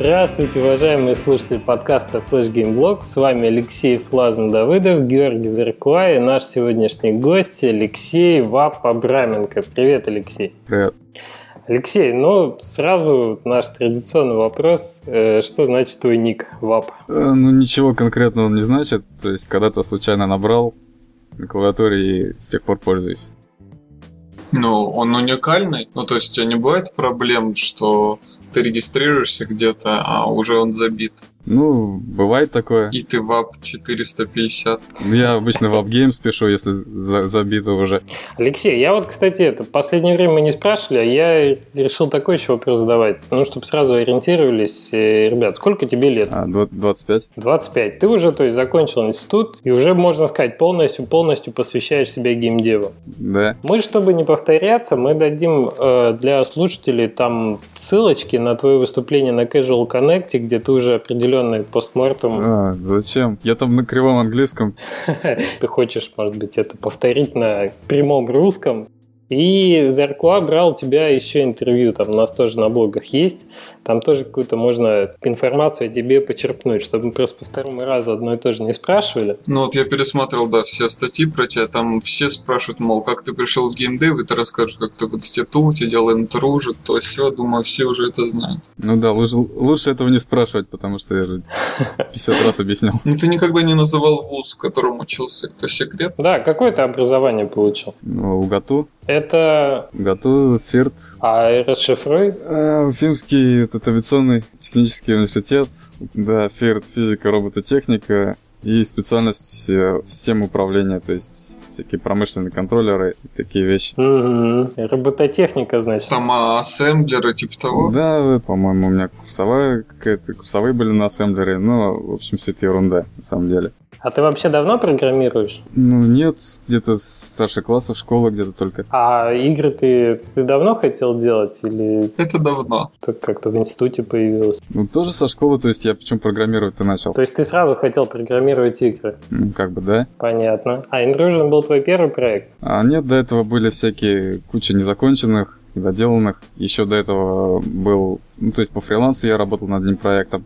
Здравствуйте, уважаемые слушатели подкаста Flash Game Blog. С вами Алексей Флазм Давыдов, Георгий Заркуа и наш сегодняшний гость Алексей Вап Абраменко. Привет, Алексей. Привет. Алексей, ну сразу наш традиционный вопрос. Э, что значит твой ник ВАП? Э, ну ничего конкретного он не значит. То есть когда-то случайно набрал на клавиатуре и с тех пор пользуюсь. Ну, он уникальный. Ну, то есть у тебя не бывает проблем, что ты регистрируешься где-то, а уже он забит. Ну, бывает такое. И ты вап 450. Я обычно в Games пишу, если за забито уже. Алексей, я вот, кстати, это в последнее время мы не спрашивали, а я решил такой еще вопрос задавать. Ну, чтобы сразу ориентировались. Э, ребят, сколько тебе лет? А, 25. 25. Ты уже, то есть, закончил институт, и уже, можно сказать, полностью, полностью посвящаешь себя геймдеву. Да. Мы, чтобы не повторяться, мы дадим э, для слушателей там ссылочки на твое выступление на Casual Connect, где ты уже определен определенный постмортум. А, зачем? Я там на кривом английском. Ты хочешь, может быть, это повторить на прямом русском? И Заркуа брал у тебя еще интервью, там у нас тоже на блогах есть. Там тоже какую-то можно информацию о тебе почерпнуть, чтобы мы просто по второму разу одно и то же не спрашивали. Ну вот я пересматривал, да, все статьи про тебя, там все спрашивают, мол, как ты пришел в геймдев, и ты расскажешь, как ты в институте делал интружит, то все, думаю, все уже это знают. Ну да, лучше, лучше этого не спрашивать, потому что я же 50 раз объяснял. Ну ты никогда не называл вуз, в котором учился, это секрет? Да, какое ты образование получил? Ну, УГАТУ. Это... УГАТУ, ФИРТ. А расшифруй? А, Уфимский этот авиационный технический университет, да, ФИРТ, физика, робототехника и специальность э, системы управления, то есть всякие промышленные контроллеры и такие вещи. Угу. Робототехника, значит. Там а, ассемблеры, типа того? Да, по-моему, у меня курсовая какая-то, курсовые были на ассемблере, но, в общем, все это ерунда, на самом деле. А ты вообще давно программируешь? Ну, нет, где-то с старших классов, школа где-то только. А игры ты, ты давно хотел делать или... Это давно. Так как-то в институте появилось? Ну, тоже со школы, то есть я почему программировать-то начал. То есть ты сразу хотел программировать игры? Ну, как бы, да. Понятно. А Intrusion был твой первый проект? А нет, до этого были всякие куча незаконченных, недоделанных. Еще до этого был... Ну, то есть по фрилансу я работал над одним проектом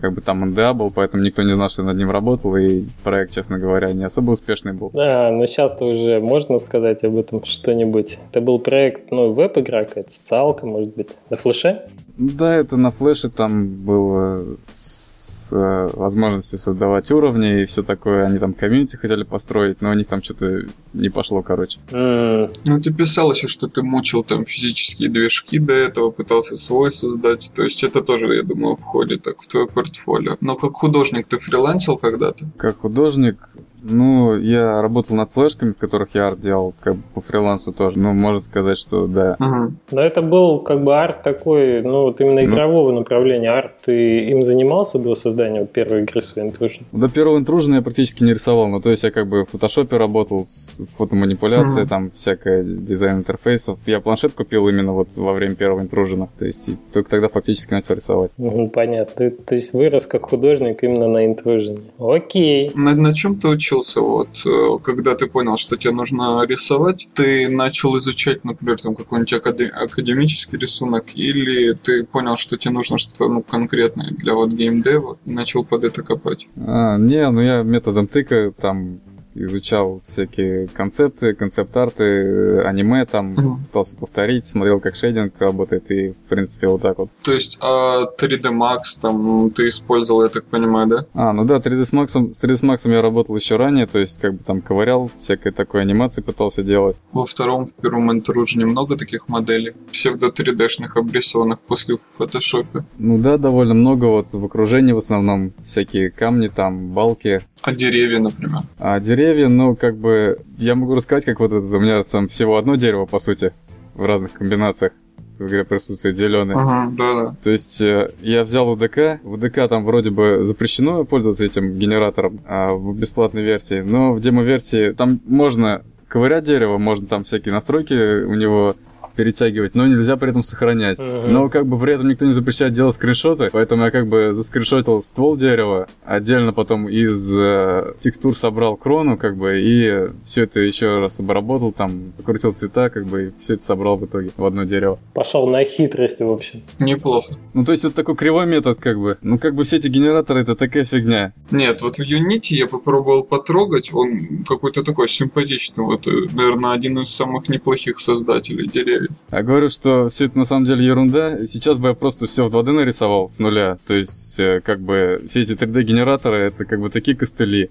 как бы там НДА был, поэтому никто не знал, что я над ним работал, и проект, честно говоря, не особо успешный был. Да, но сейчас-то уже можно сказать об этом что-нибудь. Это был проект, ну, веб-игра какая-то, социалка, может быть, на флеше? Да, это на флеше там было с э, возможностью создавать уровни и все такое. Они там комьюнити хотели построить, но у них там что-то не пошло, короче. Mm. Ну, ты писал еще, что ты мучил там физические движки до этого, пытался свой создать. То есть это тоже, я думаю, входит так в твое портфолио. Но как художник ты фрилансил когда-то? Как художник, ну, я работал над флешками, в которых я арт делал, как бы по фрилансу тоже. Ну, можно сказать, что да. Угу. Но это был как бы арт такой, ну, вот именно игрового ну, направления. Арт, ты им занимался до создания вот первой игры своей Intrusion? До первого Intrusion я практически не рисовал. Ну, то есть я как бы в фотошопе работал, с фотоманипуляцией, угу. там всякое дизайн интерфейсов. Я планшет купил именно вот во время первого Intrusion. То есть только тогда фактически начал рисовать. Угу, понятно. Ты, то есть вырос как художник именно на Intrusion. Окей. На, на чем ты учил учился, вот, э, когда ты понял, что тебе нужно рисовать, ты начал изучать, например, там какой-нибудь академический рисунок, или ты понял, что тебе нужно что-то ну, конкретное для вот геймдева, и начал под это копать? А, не, ну я методом тыка там изучал всякие концепты, концепт-арты, аниме там, mm. пытался повторить, смотрел, как шейдинг работает, и, в принципе, вот так вот. То есть, а 3D Max там ты использовал, я так понимаю, да? А, ну да, 3D Max, с 3D Max я работал еще ранее, то есть, как бы там ковырял, всякой такой анимации пытался делать. Во втором, в первом Entourage немного таких моделей, псевдо 3D-шных обрисованных после в фотошопе? Ну да, довольно много, вот в окружении в основном всякие камни там, балки. А деревья, например? А деревья ну, как бы, я могу рассказать, как вот это, у меня там всего одно дерево, по сути, в разных комбинациях в игре присутствует зеленый. Ага, да, да. То есть э, я взял УДК, в УДК там вроде бы запрещено пользоваться этим генератором а, в бесплатной версии, но в демо-версии там можно ковырять дерево, можно там всякие настройки у него перетягивать, но нельзя при этом сохранять. Мгм. Но как бы при этом никто не запрещает делать скриншоты, поэтому я как бы заскриншотил ствол дерева, отдельно потом из э, текстур собрал крону, как бы, и все это еще раз обработал, там, покрутил цвета, как бы, и все это собрал в итоге в одно дерево. Пошел на хитрость, в общем. Неплохо. Ну, то есть это такой кривой метод, как бы. Ну, как бы все эти генераторы, это такая фигня. Нет, вот в Unity я попробовал потрогать, он какой-то такой симпатичный, вот, э, наверное, один из самых неплохих создателей деревьев. Я говорю, что все это на самом деле ерунда. Сейчас бы я просто все в 2D нарисовал с нуля. То есть, э, как бы, все эти 3D-генераторы, это как бы такие костыли,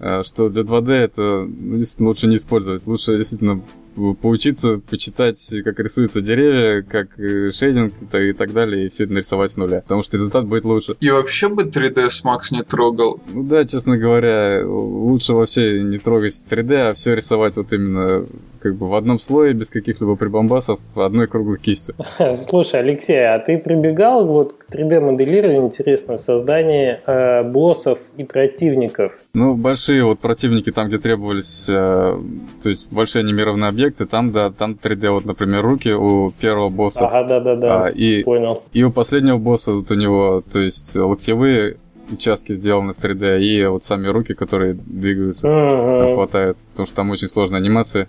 э, что для 2D это ну, действительно лучше не использовать. Лучше действительно по- поучиться, почитать, как рисуются деревья, как э, шейдинг и так далее, и все это нарисовать с нуля. Потому что результат будет лучше. И вообще бы 3ds Max не трогал. Ну да, честно говоря, лучше вообще не трогать 3D, а все рисовать вот именно как бы в одном слое, без каких-либо прибамбасов, одной круглой кистью. Слушай, Алексей, а ты прибегал вот к 3D-моделированию, интересно, в создании э, боссов и противников? Ну, большие вот противники там, где требовались, э, то есть большие анимированные объекты, там, да, там 3D, вот, например, руки у первого босса. Ага, да-да-да, А, и, понял. и у последнего босса вот у него, то есть локтевые участки сделаны в 3D, и вот сами руки, которые двигаются, Мгм. хватает, потому что там очень сложная анимация.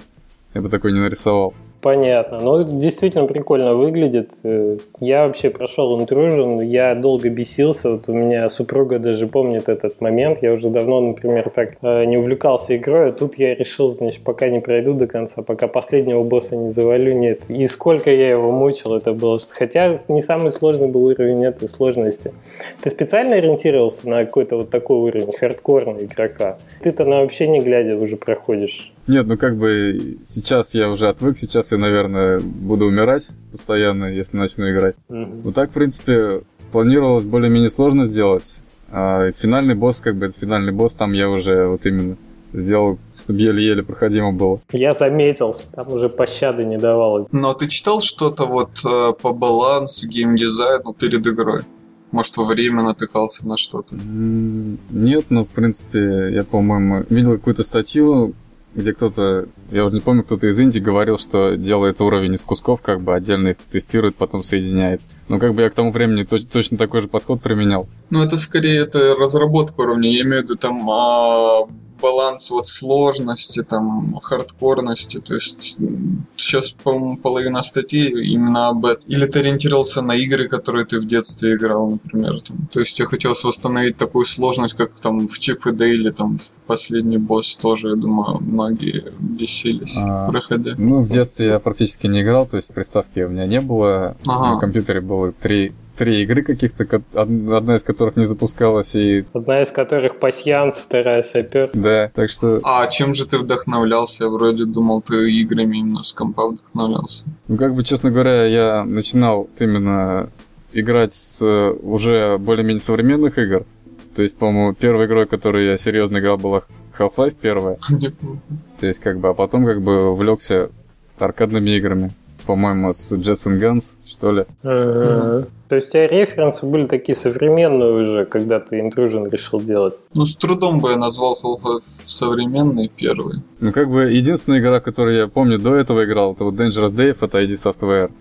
Я бы такой не нарисовал. Понятно. Ну, это действительно прикольно выглядит. Э, Я вообще прошел интружен, я долго бесился. Вот у меня супруга даже помнит этот момент. Я уже давно, например, так э, не увлекался игрой, а тут я решил, значит, пока не пройду до конца, пока последнего босса не завалю, нет. И сколько я его мучил, это было. Хотя не самый сложный был уровень этой сложности. Ты специально ориентировался на какой-то вот такой уровень хардкорного игрока? Ты-то на вообще не глядя уже проходишь. Нет, ну как бы сейчас я уже отвык, сейчас я, наверное, буду умирать постоянно, если начну играть. Мгм. Ну так, в принципе, планировалось более-менее сложно сделать. А финальный босс, как бы это финальный босс, там я уже вот именно сделал, чтобы еле-еле проходимо было. Я заметил, там уже пощады не давало. Но ты читал что-то вот э, по балансу, геймдизайну перед игрой? Может, во время натыкался на что-то? Нет, ну, в принципе, я, по-моему, видел какую-то статью, где кто-то, я уже не помню, кто-то из Индии говорил, что делает уровень из кусков, как бы отдельно их тестирует, потом соединяет. Ну, как бы я к тому времени точ- точно такой же подход применял. Ну, это скорее это разработка уровня. Я имею в виду там а, баланс вот сложности, там, хардкорности. То есть сейчас, по-моему, половина статей именно об этом. Или ты ориентировался на игры, которые ты в детстве играл, например. Там. То есть тебе хотелось восстановить такую сложность, как там в Чип и Дейли, там в последний босс тоже, я думаю, многие бесились, А. проходя. Ну, в детстве я практически не играл, то есть приставки у меня не было. Ага. На компьютере было три, три игры каких-то, одна из которых не запускалась, и Одна из которых пасьянс, вторая сапер. да, так что, А чем же ты вдохновлялся? Я вроде думал, ты играми именно с компа вдохновлялся. ну, как бы, честно говоря, я начинал именно играть с э, уже более-менее современных игр. То есть, по-моему, первой игрой, которую я серьезно играл, была Half-Life первая. То есть, как бы, а потом, как бы, увлекся аркадными играми. По-моему, с and Guns, что ли. Мгм. То есть у тебя референсы были такие современные уже, когда ты интружен решил делать. Ну, с трудом бы я назвал Half-Life современный первый. Ну, как бы, единственная игра, которую я помню до этого играл, это вот Dangerous Dave от ID Software.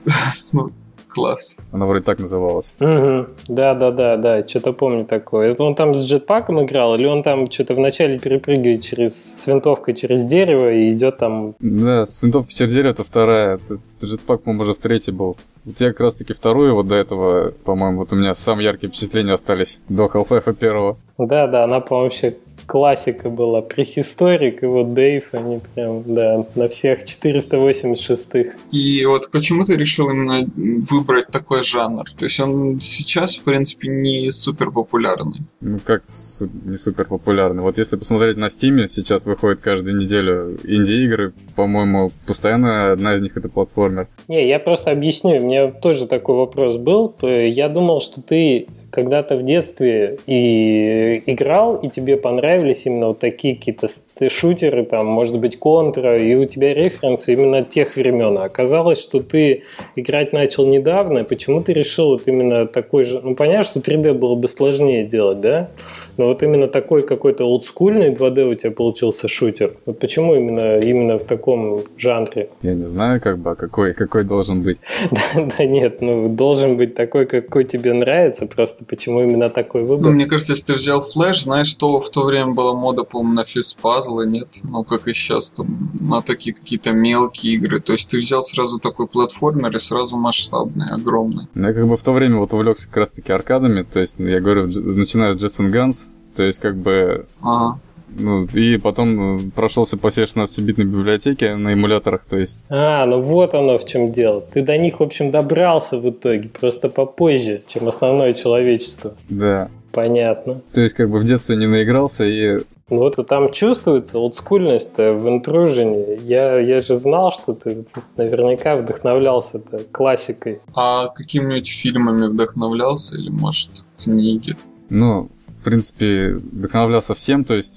Класс. Она вроде так называлась. Угу. Да, да, да, да, что-то помню такое. Это он там с джетпаком играл, или он там что-то вначале перепрыгивает через с винтовкой через дерево и идет там. Да, с винтовки через дерево это вторая. Джетпак, по-моему, уже в третий был. Вот я как раз таки вторую вот до этого, по-моему, вот у меня самые яркие впечатления остались до Half-Life первого. Да, да, она, по-моему, вообще классика была. Прихисторик и вот Дейв, они прям, да, на всех 486-х. И вот почему ты решил именно выбрать такой жанр? То есть он сейчас, в принципе, не супер популярный. Ну, как су- не супер популярный. Вот если посмотреть на Steam, сейчас выходит каждую неделю инди-игры. По-моему, постоянно одна из них это платформер. Не, я просто объясню. У меня тоже такой вопрос был. Э, Я думал, что ты когда-то в детстве и играл, и тебе понравились именно вот такие какие-то шутеры, там, может быть, контра, и у тебя референсы именно тех времен. А оказалось, что ты играть начал недавно, почему ты решил вот именно такой же... Ну, понятно, что 3D было бы сложнее делать, да? Но вот именно такой какой-то олдскульный 2D у тебя получился шутер. Вот почему именно, именно в таком жанре? Я не знаю, как бы, а какой, какой должен быть. да, да нет, ну должен быть такой, какой тебе нравится, просто почему именно такой выбор? Ну, мне кажется, если ты взял флеш, знаешь, что в то время была мода, по-моему, на физпазлы, нет? Ну, как и сейчас, там, на такие какие-то мелкие игры. То есть ты взял сразу такой платформер и сразу масштабный, огромный. Ну, я как бы в то время вот увлекся как раз-таки аркадами, то есть, я говорю, начиная с Jets and Guns, то есть, как бы, Ага. ну, и потом э, прошелся по всей 16-битной библиотеке на эмуляторах, то есть, А, ну вот оно в чем дело. Ты до них, в общем, добрался в итоге, просто попозже, чем основное человечество. да. Понятно. То есть, как бы в детстве не наигрался, и Ну вот там чувствуется олдскульность в интружине. Я, я же знал, что ты наверняка вдохновлялся классикой. А какими-нибудь фильмами вдохновлялся или, может, книги? Ну, в принципе, вдохновлялся всем, то есть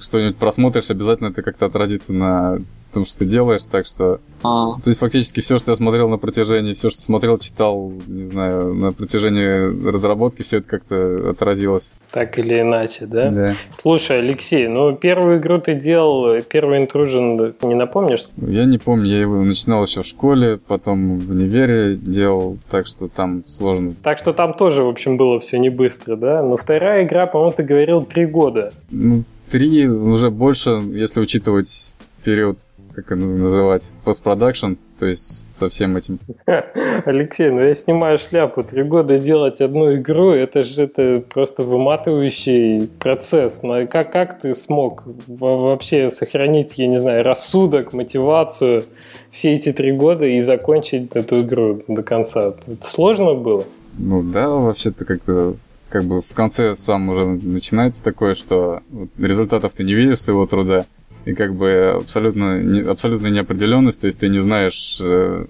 что-нибудь просмотришь, обязательно это как-то отразится на том, что ты делаешь, так что... А, То есть фактически все, что я смотрел на протяжении, все, что смотрел, читал, не знаю, на протяжении разработки, все это как-то отразилось. Так или иначе, да? Да. Слушай, Алексей, ну первую игру ты делал, первый интружен, не напомнишь? Я не помню, я его начинал еще в школе, потом в универе делал, так что там сложно. Так что там тоже, в общем, было все не быстро, да? Но вторая игра, по-моему, ты говорил три года. Ну, три, уже больше, если учитывать период, как это называть, постпродакшн, то есть со всем этим. Алексей, ну я снимаю шляпу. Три года делать одну игру, это же это просто выматывающий процесс. Но как, как ты смог во- вообще сохранить, я не знаю, рассудок, мотивацию все эти три года и закончить эту игру до конца? Это сложно было? Ну да, вообще-то как-то как бы в конце сам уже начинается такое, что результатов ты не видишь своего труда, и как бы абсолютно, абсолютно неопределенность, то есть ты не знаешь, э,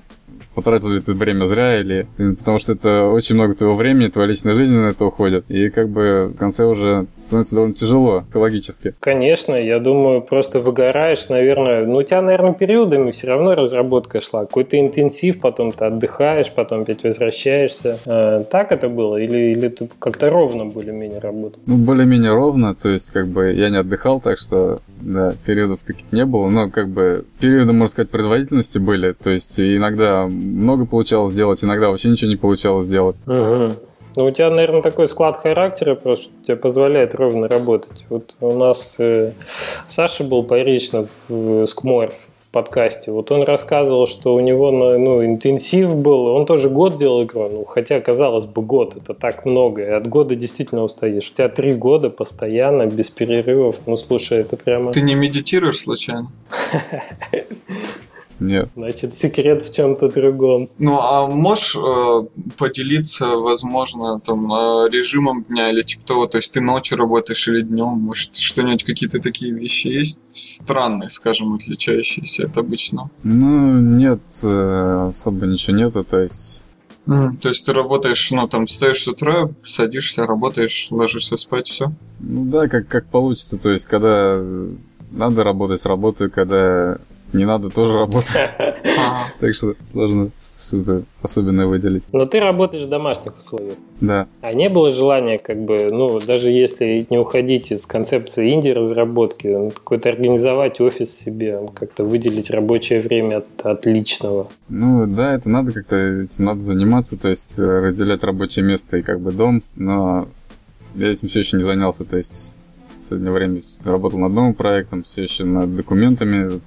потратил ли ты время зря или... Потому что это очень много твоего времени, твоя личная жизнь на это уходит. И как бы в конце уже становится довольно тяжело экологически. Конечно, я думаю, просто выгораешь, наверное. Ну, у тебя, наверное, периодами все равно разработка шла. Какой-то интенсив, потом ты отдыхаешь, потом опять возвращаешься. Э, так это было? Или, или ты как-то ровно более-менее работал? Ну, более-менее ровно, то есть как бы я не отдыхал, так что, да, периодов таких не было, но как бы периоды, можно сказать, производительности были, то есть иногда много получалось сделать, иногда вообще ничего не получалось сделать. Угу. Ну, у тебя, наверное, такой склад характера просто что тебе позволяет ровно работать. Вот у нас э, Саша был Поречнов в Скмор в подкасте. Вот он рассказывал, что у него ну, ну, интенсив был. Он тоже год делал игру. Ну, хотя, казалось бы, год это так много. И от года действительно устаешь. У тебя три года постоянно, без перерывов. Ну, слушай, это прямо... ты не медитируешь случайно? Нет. Значит, секрет в чем-то другом. Ну, а можешь э, поделиться, возможно, там, э, режимом дня или типа того? То есть ты ночью работаешь или днем? Может, что-нибудь, какие-то такие вещи есть странные, скажем, отличающиеся от обычного? Ну, нет, э, особо ничего нету, то есть Мгм. То есть ты работаешь, ну, там, встаешь с утра, садишься, работаешь, ложишься спать, все. Ну да, как, как получится. То есть, когда надо работать, работаю, когда не надо, тоже работаю. Ага. Так что сложно что-то особенное выделить. Но ты работаешь в домашних условиях. Да. А не было желания, как бы, ну, даже если не уходить из концепции инди-разработки, ну, какой-то организовать офис себе, как-то выделить рабочее время от, от личного. Ну да, это надо как-то, этим надо заниматься, то есть э, разделять рабочее место и как бы дом, но я этим все еще не занялся, то есть в последнее время работал над новым проектом, все еще над документами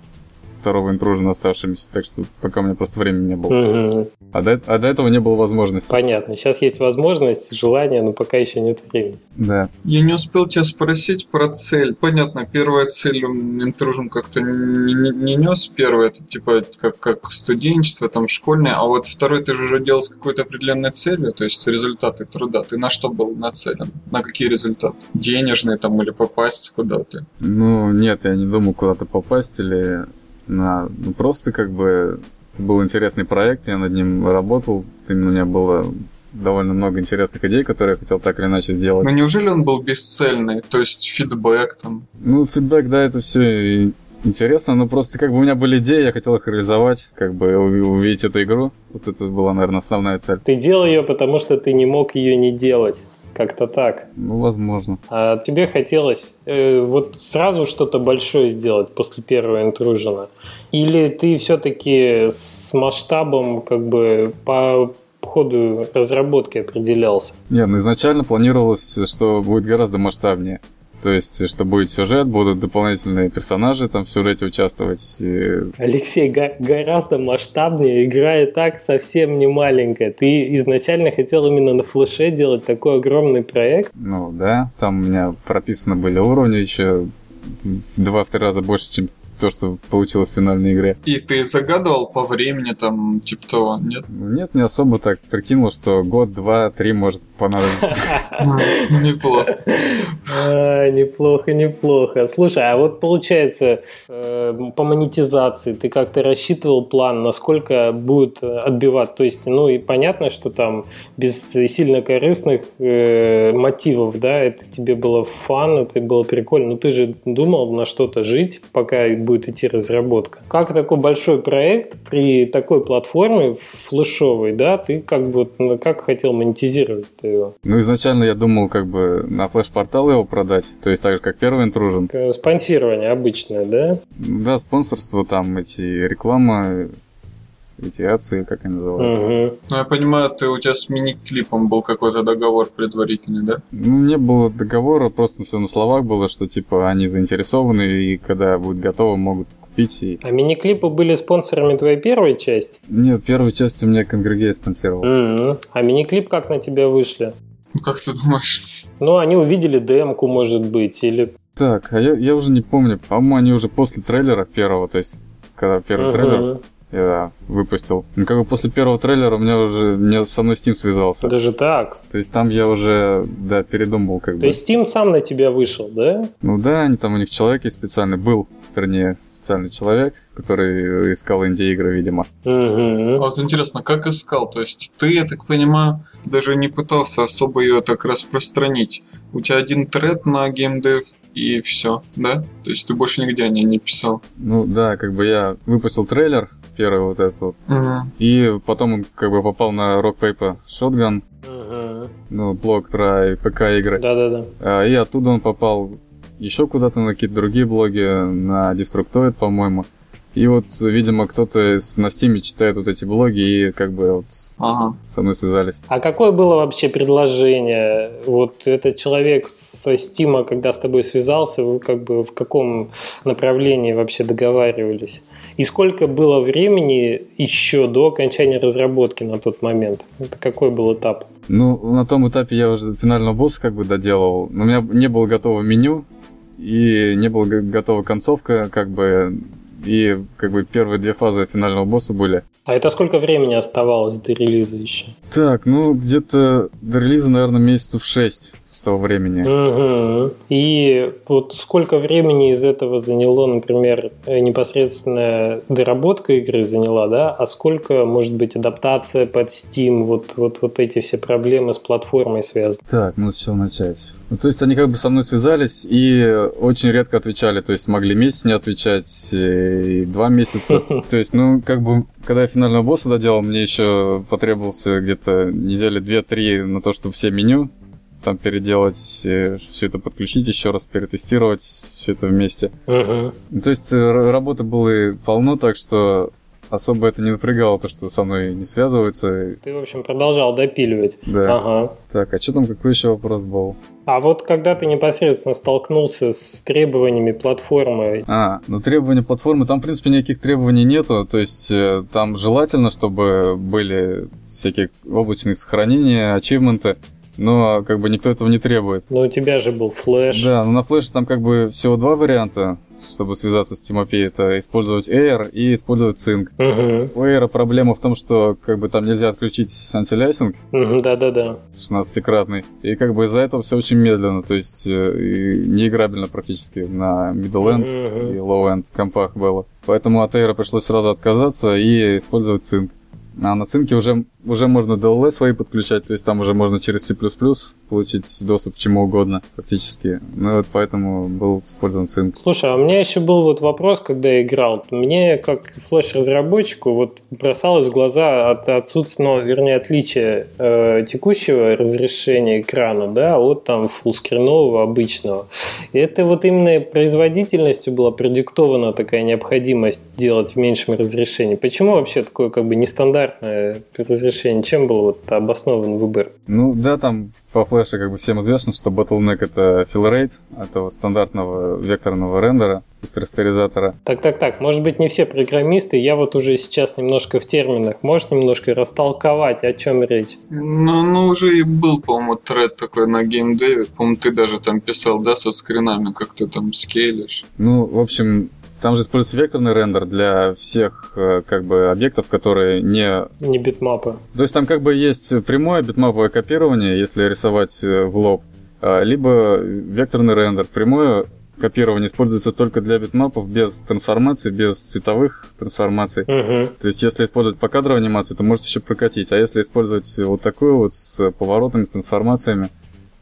второго интружена оставшимися, так что пока у меня просто времени не было. Мгм. А до, а до этого не было возможности. Понятно. Сейчас есть возможность, желание, но пока еще нет времени. Да. Я не успел тебя спросить про цель. Понятно, первая цель интружен как-то не, не, не нес. Первая, это типа как, как студенчество, там, школьное. А вот второй ты же уже делал с какой-то определенной целью, то есть результаты труда. Ты на что был нацелен? На какие результаты? Денежные там или попасть куда-то? Ну, нет, я не думал куда-то попасть или на... Ну, просто как бы это был интересный проект, я над ним работал, именно у меня было довольно много интересных идей, которые я хотел так или иначе сделать. Но неужели он был бесцельный? То есть фидбэк там? Ну, фидбэк, да, это все интересно, но просто как бы у меня были идеи, я хотел их реализовать, как бы уви- увидеть эту игру. Вот это была, наверное, основная цель. Ты делал ее, потому что ты не мог ее не делать. Как-то так. Ну, возможно. А тебе хотелось э, вот сразу что-то большое сделать после первого интружена? Или ты все-таки с масштабом как бы по ходу разработки определялся? Не, ну изначально планировалось, что будет гораздо масштабнее. То есть, что будет сюжет, будут дополнительные персонажи там в сюжете участвовать. Алексей, го- гораздо масштабнее. Игра и так совсем не маленькая. Ты изначально хотел именно на флеше делать такой огромный проект? Ну да, там у меня прописаны были уровни еще в два-три раза больше, чем то, что получилось в финальной игре. И ты загадывал по времени там, типа того, нет? Нет, не особо так прикинул, что год, два, три может понадобится. Неплохо. А, неплохо, неплохо. Слушай, а вот получается, э, по монетизации ты как-то рассчитывал план, насколько будет отбивать? То есть, ну и понятно, что там без сильно корыстных э, мотивов, да, это тебе было фан, это было прикольно. Но ты же думал на что-то жить, пока будет идти разработка. Как такой большой проект при такой платформе флешовой, да, ты как бы ну, как хотел монетизировать его? Ну, изначально я думал как бы на флеш-портал его продать, то есть так же, как первый интружен. Спонсирование обычное, да? Да, спонсорство, там эти реклама, эти акции, как они называются. Угу. Ну, я понимаю, ты у тебя с мини-клипом был какой-то договор предварительный, да? Ну, не было договора, просто все на словах было, что типа они заинтересованы, и когда будет готово, могут купить. И... А мини-клипы были спонсорами твоей первой части? Нет, первую часть у меня Конгрегейт спонсировал. М-м. А мини-клип как на тебя вышли? Ну, как ты думаешь? Ну, они увидели демку, может быть, или... Так, а я, я уже не помню, по-моему, они уже после трейлера первого, то есть, когда первый Мгм. трейлер я выпустил. Ну, как бы после первого трейлера у меня уже, мне со мной Steam связался. Даже так? То есть там я уже, да, передумал как То бы. есть Steam сам на тебя вышел, да? Ну да, они там у них человек есть специальный был, вернее, специальный человек, который искал инди-игры, видимо. А Угу. вот интересно, как искал? То есть ты, я так понимаю, даже не пытался особо ее так распространить. У тебя один тред на геймдев и все, да? То есть ты больше нигде о ней не писал. Ну да, как бы я выпустил трейлер, первый вот этот вот, Угу. и потом он как бы попал на Rock Paper Shotgun, Угу. ну, блог про ПК-игры. Да-да-да. А, И оттуда он попал еще куда-то на какие-то другие блоги, на Destructoid, по-моему. И вот, видимо, кто-то на Стиме читает вот эти блоги и как бы вот Ага. со мной связались. А какое было вообще предложение? Вот этот человек со Стима, когда с тобой связался, вы как бы в каком направлении вообще договаривались? И сколько было времени еще до окончания разработки на тот момент? Это какой был этап? Ну, на том этапе я уже финального босса как бы доделал, но у меня не было готового меню, и не была готова концовка, как бы, и как бы первые две фазы финального босса были. А это сколько времени оставалось до релиза еще? Так, ну, где-то до релиза, наверное, месяцев шесть с того времени. Мгм. И вот сколько времени из этого заняло, например, непосредственно доработка игры заняла, да, а сколько, может быть, адаптация под Steam, вот, вот, вот эти все проблемы с платформой связаны? Так, ну с чего начать? Ну, то есть они как бы со мной связались и очень редко отвечали. То есть могли месяц не отвечать, э, и два месяца. То есть, ну, как бы, когда я финального босса доделал, мне еще потребовался где-то недели две-три на то, чтобы все меню там переделать, все это подключить еще раз, перетестировать все это вместе. Ну, То есть э, работы было полно, так что особо это не напрягало, то, что со мной не связываются. Ты, в общем, продолжал допиливать. Да. Ага. Так, а что там, какой еще вопрос был? А вот когда ты непосредственно столкнулся с требованиями платформы, А, ну требования платформы, там, в принципе, никаких требований нету. То есть э, там желательно, чтобы были всякие облачные сохранения, ачивменты, но как бы никто этого не требует. ну, у тебя же был флеш. Да, но на флеше там как бы всего два варианта, чтобы связаться с Тимопей. Это использовать Air и использовать Sync. Мгм. У Air проблема в том, что как бы там нельзя отключить антиляйсинг Да-да-да. 16-кратный. И как бы из-за этого все очень медленно, то есть э, неиграбельно практически на middle end Мгм. и low end компах было. Поэтому от Air пришлось сразу отказаться и использовать цинк. А на цинке уже уже можно DLL свои подключать, то есть там уже можно через C++ получить доступ к чему угодно фактически. Ну вот поэтому был использован Sync. Слушай, а у меня еще был вот вопрос, когда я играл. Мне, как флеш-разработчику, вот бросалось в глаза от отсутствия, ну, вернее, отличия э, текущего разрешения экрана, да, от там фуллскринового обычного. И это вот именно производительностью была продиктована такая необходимость делать в меньшем разрешении. Почему вообще такое как бы нестандартное разрешение? Чем был вот обоснован выбор? Ну да, там по флеше как бы всем известно, что bottleneck это fill rate этого стандартного векторного рендера, то есть растеризатора. Так, так, так, может быть не все программисты, я вот уже сейчас немножко в терминах, можешь немножко растолковать, о чем речь? Ну, ну уже и был, по-моему, тред такой на геймдеве, по-моему, ты даже там писал, да, со скринами, как ты там скейлишь. Ну, в общем, там же используется векторный рендер для всех э, как бы объектов, которые не... Не битмапы. То есть там как бы есть прямое битмаповое копирование, если рисовать э, в лоб, а, либо векторный рендер. Прямое копирование используется только для битмапов без трансформации, без цветовых трансформаций. Угу. То есть, если использовать покадровую анимацию, то может еще прокатить. А если использовать вот такую вот с поворотами, с трансформациями,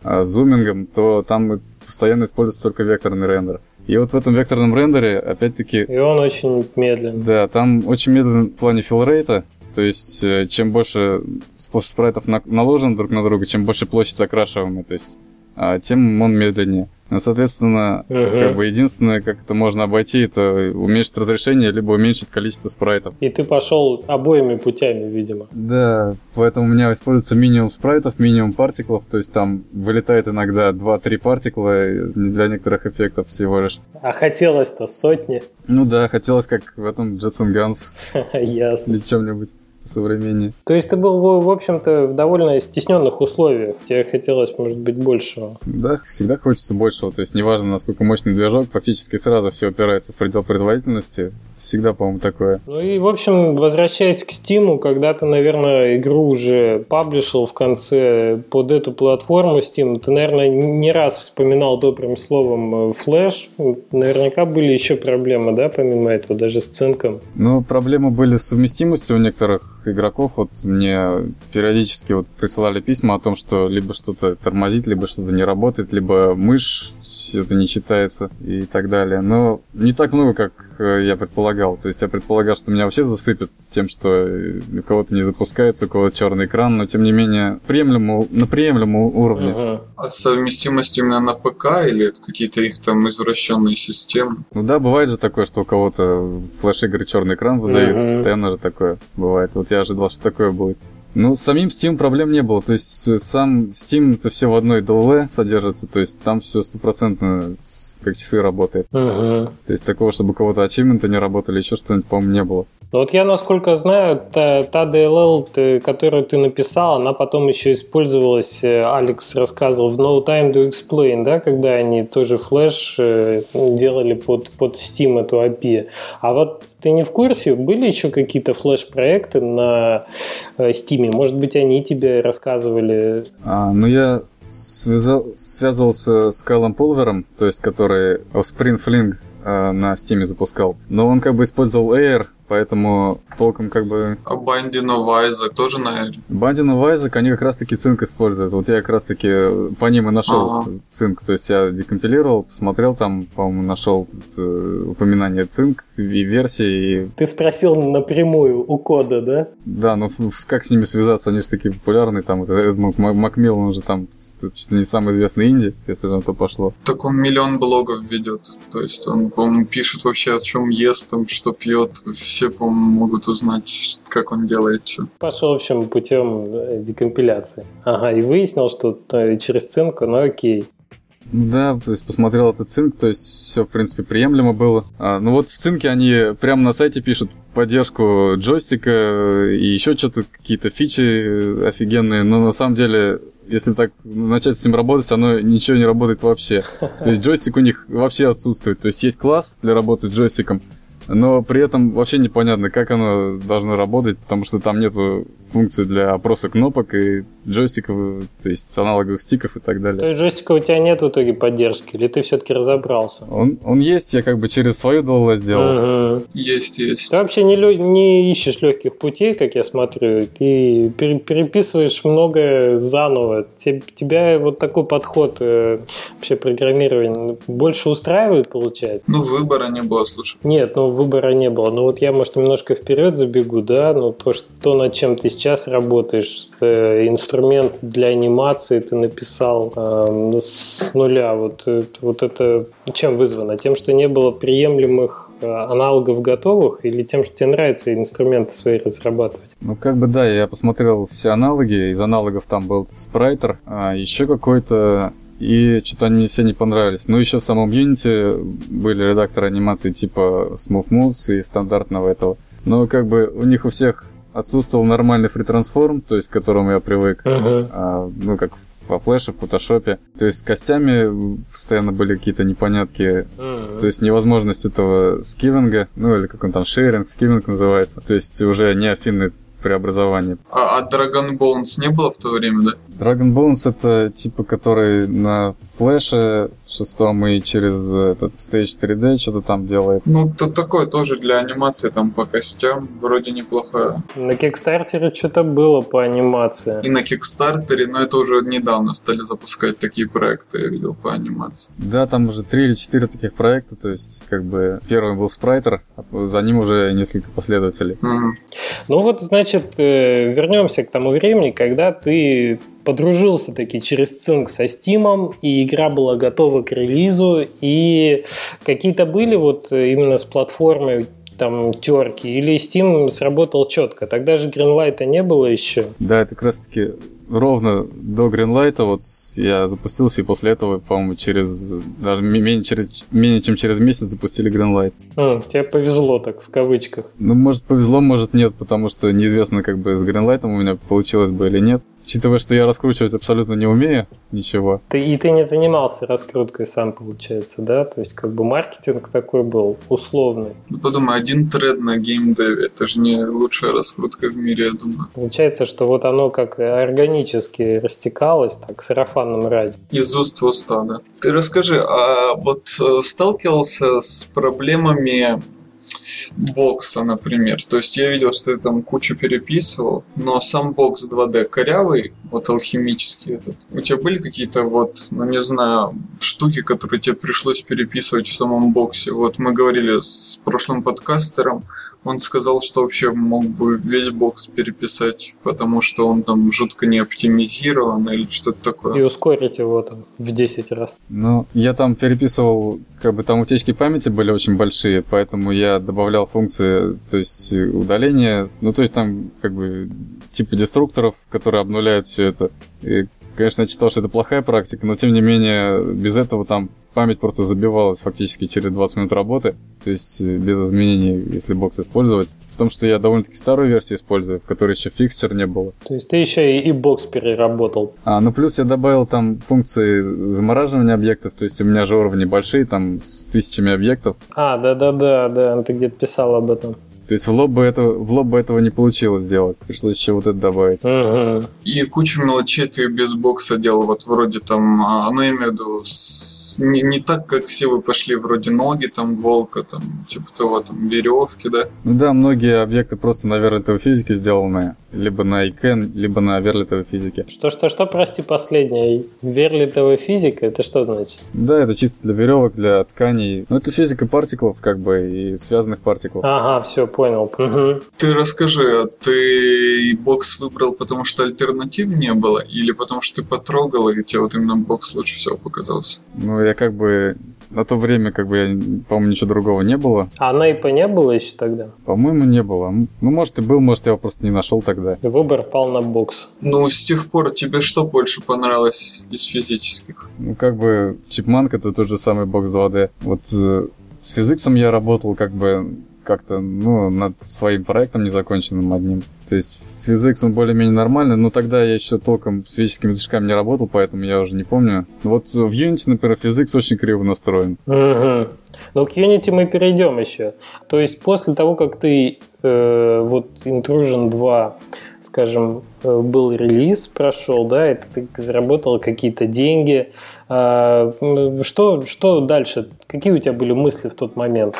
а, с зумингом, то там постоянно используется только векторный рендер. И вот в этом векторном рендере, опять-таки... И он очень медленный. Да, там очень медленно в плане fillrate а, то есть, э, чем больше спрайтов наложен друг на друга, чем больше площадь закрашиваемая, то есть, а, тем он медленнее. Ну, соответственно, uh-huh. как бы единственное, как это можно обойти, это уменьшить разрешение, либо уменьшить количество спрайтов. И ты пошел обоими путями, видимо. Да, поэтому у меня используется минимум спрайтов, минимум партиклов, то есть там вылетает иногда 2-3 партикла для некоторых эффектов всего лишь. А хотелось-то сотни. Ну да, хотелось как в этом Jetson Guns. Ясно. Или чем-нибудь современнее. То есть ты был, в общем-то, в довольно стесненных условиях. Тебе хотелось, может быть, большего. Да, всегда хочется большего. То есть неважно, насколько мощный движок, практически сразу все опирается в предел производительности. Всегда, по-моему, такое. Ну и, в общем, возвращаясь к Steam, когда ты, наверное, игру уже паблишил в конце под эту платформу Steam, ты, наверное, не раз вспоминал добрым словом Flash. Наверняка были еще проблемы, да, помимо этого, даже с цинком? Ну, проблемы были с совместимостью у некоторых игроков вот мне периодически вот присылали письма о том, что либо что-то тормозит, либо что-то не работает, либо мышь это не читается и так далее. Но не так много, как э, я предполагал. То есть я предполагал, что меня вообще засыпет тем, что э, у кого-то не запускается, у кого-то черный экран, но тем не менее приемлемо, на приемлемом уровне. Ага. А совместимость именно на ПК или это какие-то их там извращенные системы? Ну да, бывает же такое, что у кого-то флеш-игры черный экран выдают, ага. постоянно же такое бывает. Вот я ожидал, что такое будет. Ну, с самим Steam проблем не было. То есть сам Steam это все в одной DLL содержится, то есть там все стопроцентно как часы работает. Угу. То есть такого, чтобы у кого-то ачивменты не работали, еще что-нибудь, по-моему, не было. Вот я, насколько знаю, та, та DLL, ты, которую ты написал, она потом еще использовалась, э, Алекс рассказывал, в No Time to Explain, да, когда они тоже флеш э, делали под, под Steam эту API. А вот ты не в курсе, были еще какие-то флеш-проекты на Steam? Может быть, они тебе рассказывали? А, ну, я связал, связывался с Кайлом Полвером, то есть который Offspring Fling э, на Steam запускал. Но он как бы использовал Air, поэтому толком как бы... А of Isaac тоже на? Binding of Isaac, они как раз-таки цинк используют. Вот я как раз-таки по ним и нашел ага. цинк. То есть я декомпилировал, посмотрел там, по-моему, нашел э, упоминание цинк и версии. И... Ты спросил напрямую у кода, да? Да, ну как с ними связаться? Они же такие популярные. Там вот Эдмунд Макмиллан, он же там чуть ли не самый известный инди, если на то пошло. Так он миллион блогов ведет. То есть он, по-моему, пишет вообще о чем ест, там, что пьет, все, по-моему, могут узнать, как он делает что. Пошел, в общем, путем э, декомпиляции. Ага, и выяснил, что э, через цинку, ну окей. Да, то есть посмотрел этот цинк, то есть все, в принципе, приемлемо было. А, ну вот в цинке они прямо на сайте пишут поддержку джойстика э, и еще что-то, какие-то фичи офигенные, но на самом деле если так начать с ним работать, оно ничего не работает вообще. То есть джойстик у них вообще отсутствует. То есть есть класс для работы с джойстиком, но при этом вообще непонятно, как оно должно работать, потому что там нету функции для опроса кнопок и джойстиков, то есть аналоговых стиков и так далее. То есть джойстика у тебя нет в итоге поддержки, или ты все-таки разобрался? Он, он есть, я как бы через свою DLL сделал. Угу. Есть, есть. Ты вообще не, не ищешь легких путей, как я смотрю, ты пере- переписываешь многое заново. Те- тебя вот такой подход э, вообще программирования больше устраивает, получается? Ну, выбора не было, слушай. Нет, ну выбора не было. Ну вот я, может, немножко вперед забегу, да, но то, что, то, над чем ты сейчас работаешь, э, инструмент для анимации ты написал э, с нуля, вот, э, вот это чем вызвано? Тем, что не было приемлемых э, аналогов готовых или тем, что тебе нравится инструменты свои разрабатывать? Ну, как бы да, я посмотрел все аналоги, из аналогов там был спрайтер, а еще какой-то, и что-то они мне все не понравились. Ну, еще в самом Unity были редакторы анимации типа Smooth Moves и стандартного этого. Но как бы у них у всех отсутствовал нормальный фритрансформ, то есть к которому я привык, Мгм. а, ну, как во флеше, в фотошопе. То есть с костями постоянно были какие-то непонятки, Мгм. то есть невозможность этого скивинга, ну или как он там, шейринг, скивинг называется. То есть уже не афинный преобразование. А, а Dragon Bones не было в то время, да? Dragon Bones это типа, который на флеше шестом и через этот Stage 3D что-то там делает. Ну, то такое тоже для анимации там по костям вроде неплохое. На Кикстартере что-то было по анимации. И на Кикстартере, но это уже недавно стали запускать такие проекты, я видел по анимации. Да, там уже три или четыре таких проекта, то есть как бы первый был Спрайтер, а за ним уже несколько последователей. Мгм. Ну вот, значит, э, вернемся к тому времени, когда ты подружился таки через цинк со Стимом, и игра была готова к релизу, и какие-то были вот именно с платформой там терки, или Steam сработал четко. Тогда же Greenlight не было еще. Да, это как раз таки ровно до Greenlight вот я запустился, и после этого, по-моему, через даже ме- менее, через, менее чем через месяц запустили Greenlight. М, тебе повезло так, в кавычках. Ну, может, повезло, может, нет, потому что неизвестно, как бы с Greenlight у меня получилось бы или нет. Учитывая, что я раскручивать абсолютно не умею, ничего. Ты, и ты не занимался раскруткой сам, получается, да? То есть, как бы маркетинг такой был условный. Ну, подумай, один тред на геймдеве, это же не лучшая раскрутка в мире, я думаю. Получается, что вот оно как органически растекалось, так, сарафанным ради. Из уст в уста, да. Ты расскажи, а вот э, сталкивался с проблемами бокса, например. То есть я видел, что ты там кучу переписывал, но сам бокс 2D корявый, вот алхимический этот. У тебя были какие-то вот, ну не знаю, штуки, которые тебе пришлось переписывать в самом боксе? Вот мы говорили с прошлым подкастером, он сказал, что вообще мог бы весь бокс переписать, потому что он там жутко не оптимизирован или что-то И такое. ускорить его там в 10 раз. Ну, я там переписывал, как бы там утечки памяти были очень большие, поэтому я добавлял функции, то есть удаление, ну, то есть там как бы типа деструкторов, которые обнуляют все это. И, конечно, я читал, что это плохая практика, но тем не менее, без этого там память просто забивалась фактически через 20 минут работы, то есть э, без изменений, если бокс использовать. В том, что я довольно-таки старую версию использую, в которой еще фиксчер не было. То есть ты еще и, и бокс переработал. А, ну плюс я добавил там функции замораживания объектов, то есть у меня же уровни большие, там с тысячами объектов. А, да-да-да, да, ты где-то писал об этом. То есть в лоб бы этого, в лоб бы этого не получилось сделать. Пришлось еще вот это добавить. Мгм. И кучу мелочей ты без бокса делал, вот вроде там, а, ну я имею в виду, с- не, не так, как все вы пошли, вроде ноги там волка, там, типа того, там, веревки, да. Ну да, многие объекты просто на верлитовой физике сделаны. Либо на ICANN, либо на верлитовой физике. Что-что-что, прости, последнее. Верлитовая физика, это что значит? Да, это чисто для веревок, для тканей. Ну это физика партиклов, как бы, и связанных партиклов. Ага, все, понял. Ты расскажи, а ты бокс выбрал, потому что альтернатив не было, или потому что ты потрогал, и тебе вот именно бокс лучше всего показался? Ну я как бы... На то время, как бы, я, по-моему, ничего другого не было. А нейпа не было еще тогда? По-моему, не было. Ну, может, и был, может, я его просто не нашел тогда. Выбор пал на бокс. Ну, с тех пор тебе что больше понравилось из физических? Ну, как бы, Чипманк это тот же самый бокс 2D. Вот э, с физиксом я работал, как бы, как-то, ну, над своим проектом незаконченным одним. То есть физикс он более-менее нормальный, но тогда я еще толком с физическими движками не работал, поэтому я уже не помню. Вот в Unity, например, физикс очень криво настроен. Угу. Но к Unity мы перейдем еще. То есть после того, как ты э, вот Intrusion 2 скажем, э, был релиз, прошел, да, это ты заработал какие-то деньги. А, что, что дальше? Какие у тебя были мысли в тот момент?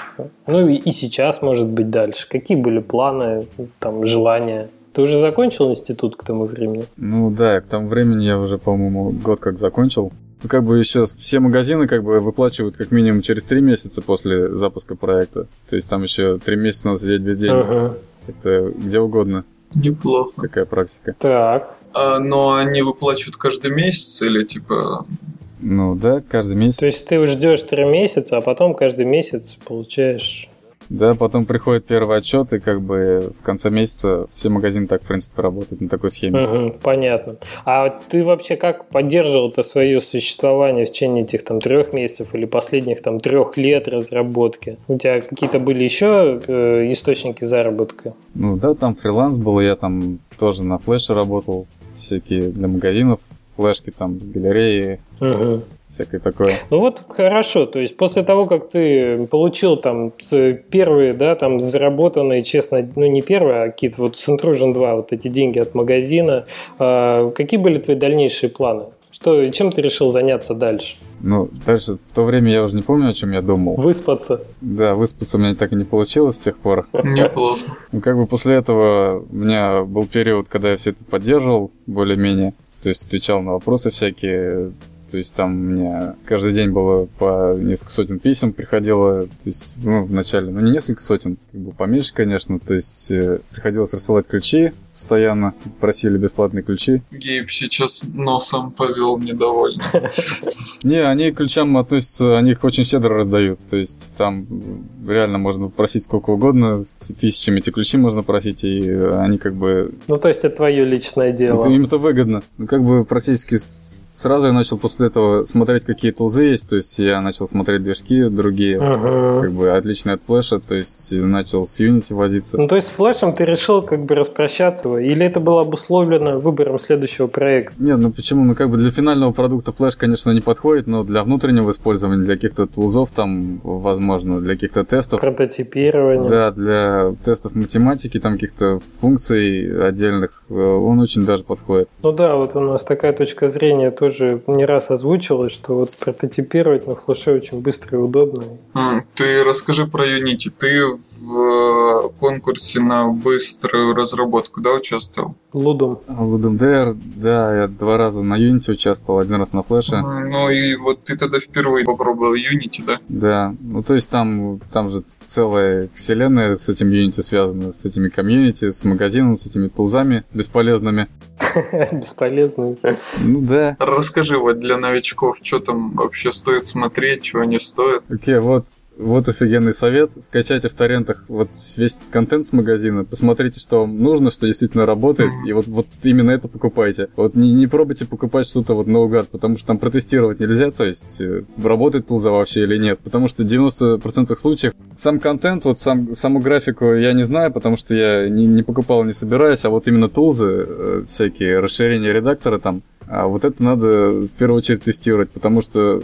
Ну и, и сейчас, может быть, дальше. Какие были планы, там, желания? Ты уже закончил институт к тому времени? Ну да, к тому времени я уже, по-моему, год как закончил. Ну, как бы еще все магазины как бы выплачивают как минимум через три месяца после запуска проекта. То есть там еще три месяца надо сидеть без денег. Ага. Это где угодно. Неплохо. Какая практика. Так. А, но они выплачивают каждый месяц или типа... Ну да, каждый месяц. То есть ты ждешь три месяца, а потом каждый месяц получаешь да, потом приходит первый отчет, и как бы в конце месяца все магазины так, в принципе, работают на такой схеме. Угу, понятно. А ты вообще как поддерживал это свое существование в течение этих там трех месяцев или последних там трех лет разработки? У тебя какие-то были еще э, источники заработка? Ну да, там фриланс был, я там тоже на флеше работал, всякие для магазинов, флешки там, галереи. Угу всякое такое. Ну вот хорошо, то есть после того, как ты получил там первые, да, там заработанные, честно, ну не первые, а какие-то вот с Intrusion 2, вот эти деньги от магазина, э, какие были твои дальнейшие планы? Что, чем ты решил заняться дальше? Ну, дальше в то время я уже не помню, о чем я думал. Выспаться. Да, выспаться у меня так и не получилось с тех пор. Неплохо. Ну, как бы после этого у меня был период, когда я все это поддерживал более-менее. То есть отвечал на вопросы всякие, то есть там у меня каждый день было по несколько сотен писем приходило. То есть, ну, вначале, ну, не несколько сотен, как бы поменьше, конечно. То есть э, приходилось рассылать ключи постоянно, просили бесплатные ключи. Гейб сейчас носом повел недовольно. Не, они к ключам относятся, они их очень щедро раздают. То есть там реально можно просить сколько угодно, с тысячами эти ключи можно просить, и они как бы... Ну, то есть это твое личное дело. Это, им это выгодно. Ну, как бы практически Сразу я начал после этого смотреть, какие тулзы есть, то есть я начал смотреть движки другие, ага. как бы отличные от флеша, то есть начал с Unity возиться. Ну, то есть с флешем ты решил как бы распрощаться, или это было обусловлено выбором следующего проекта? Нет, ну почему? Ну, как бы для финального продукта флеш, конечно, не подходит, но для внутреннего использования, для каких-то тулзов там, возможно, для каких-то тестов. Прототипирования. Да, для тестов математики, там каких-то функций отдельных, э, он очень даже подходит. Ну да, вот у нас такая точка зрения тоже тоже не раз озвучивалось, что вот прототипировать на флеше очень быстро и удобно. Ты расскажи про Unity. Ты в э, конкурсе на быструю разработку, да, участвовал? Лудом. Лудом DR, да, я два раза на Unity участвовал, один раз на флеше. Ну и вот ты тогда впервые попробовал Unity, да? Да, ну то есть там, там же целая вселенная с этим Unity связана, с этими комьюнити, с магазином, с этими тулзами бесполезными. Бесполезными. Ну да. Расскажи вот для новичков, что там вообще стоит смотреть, чего не стоит. Окей, вот вот офигенный совет. Скачайте в торрентах вот весь контент с магазина, посмотрите, что вам нужно, что действительно работает, и вот, вот именно это покупайте. Вот не, не пробуйте покупать что-то вот наугад, потому что там протестировать нельзя, то есть э, работает тулза вообще или нет. Потому что в 90% случаев сам контент, вот сам, саму графику я не знаю, потому что я не, не покупал, не собираюсь, а вот именно тулзы, э, всякие расширения редактора там, а вот это надо в первую очередь тестировать, потому что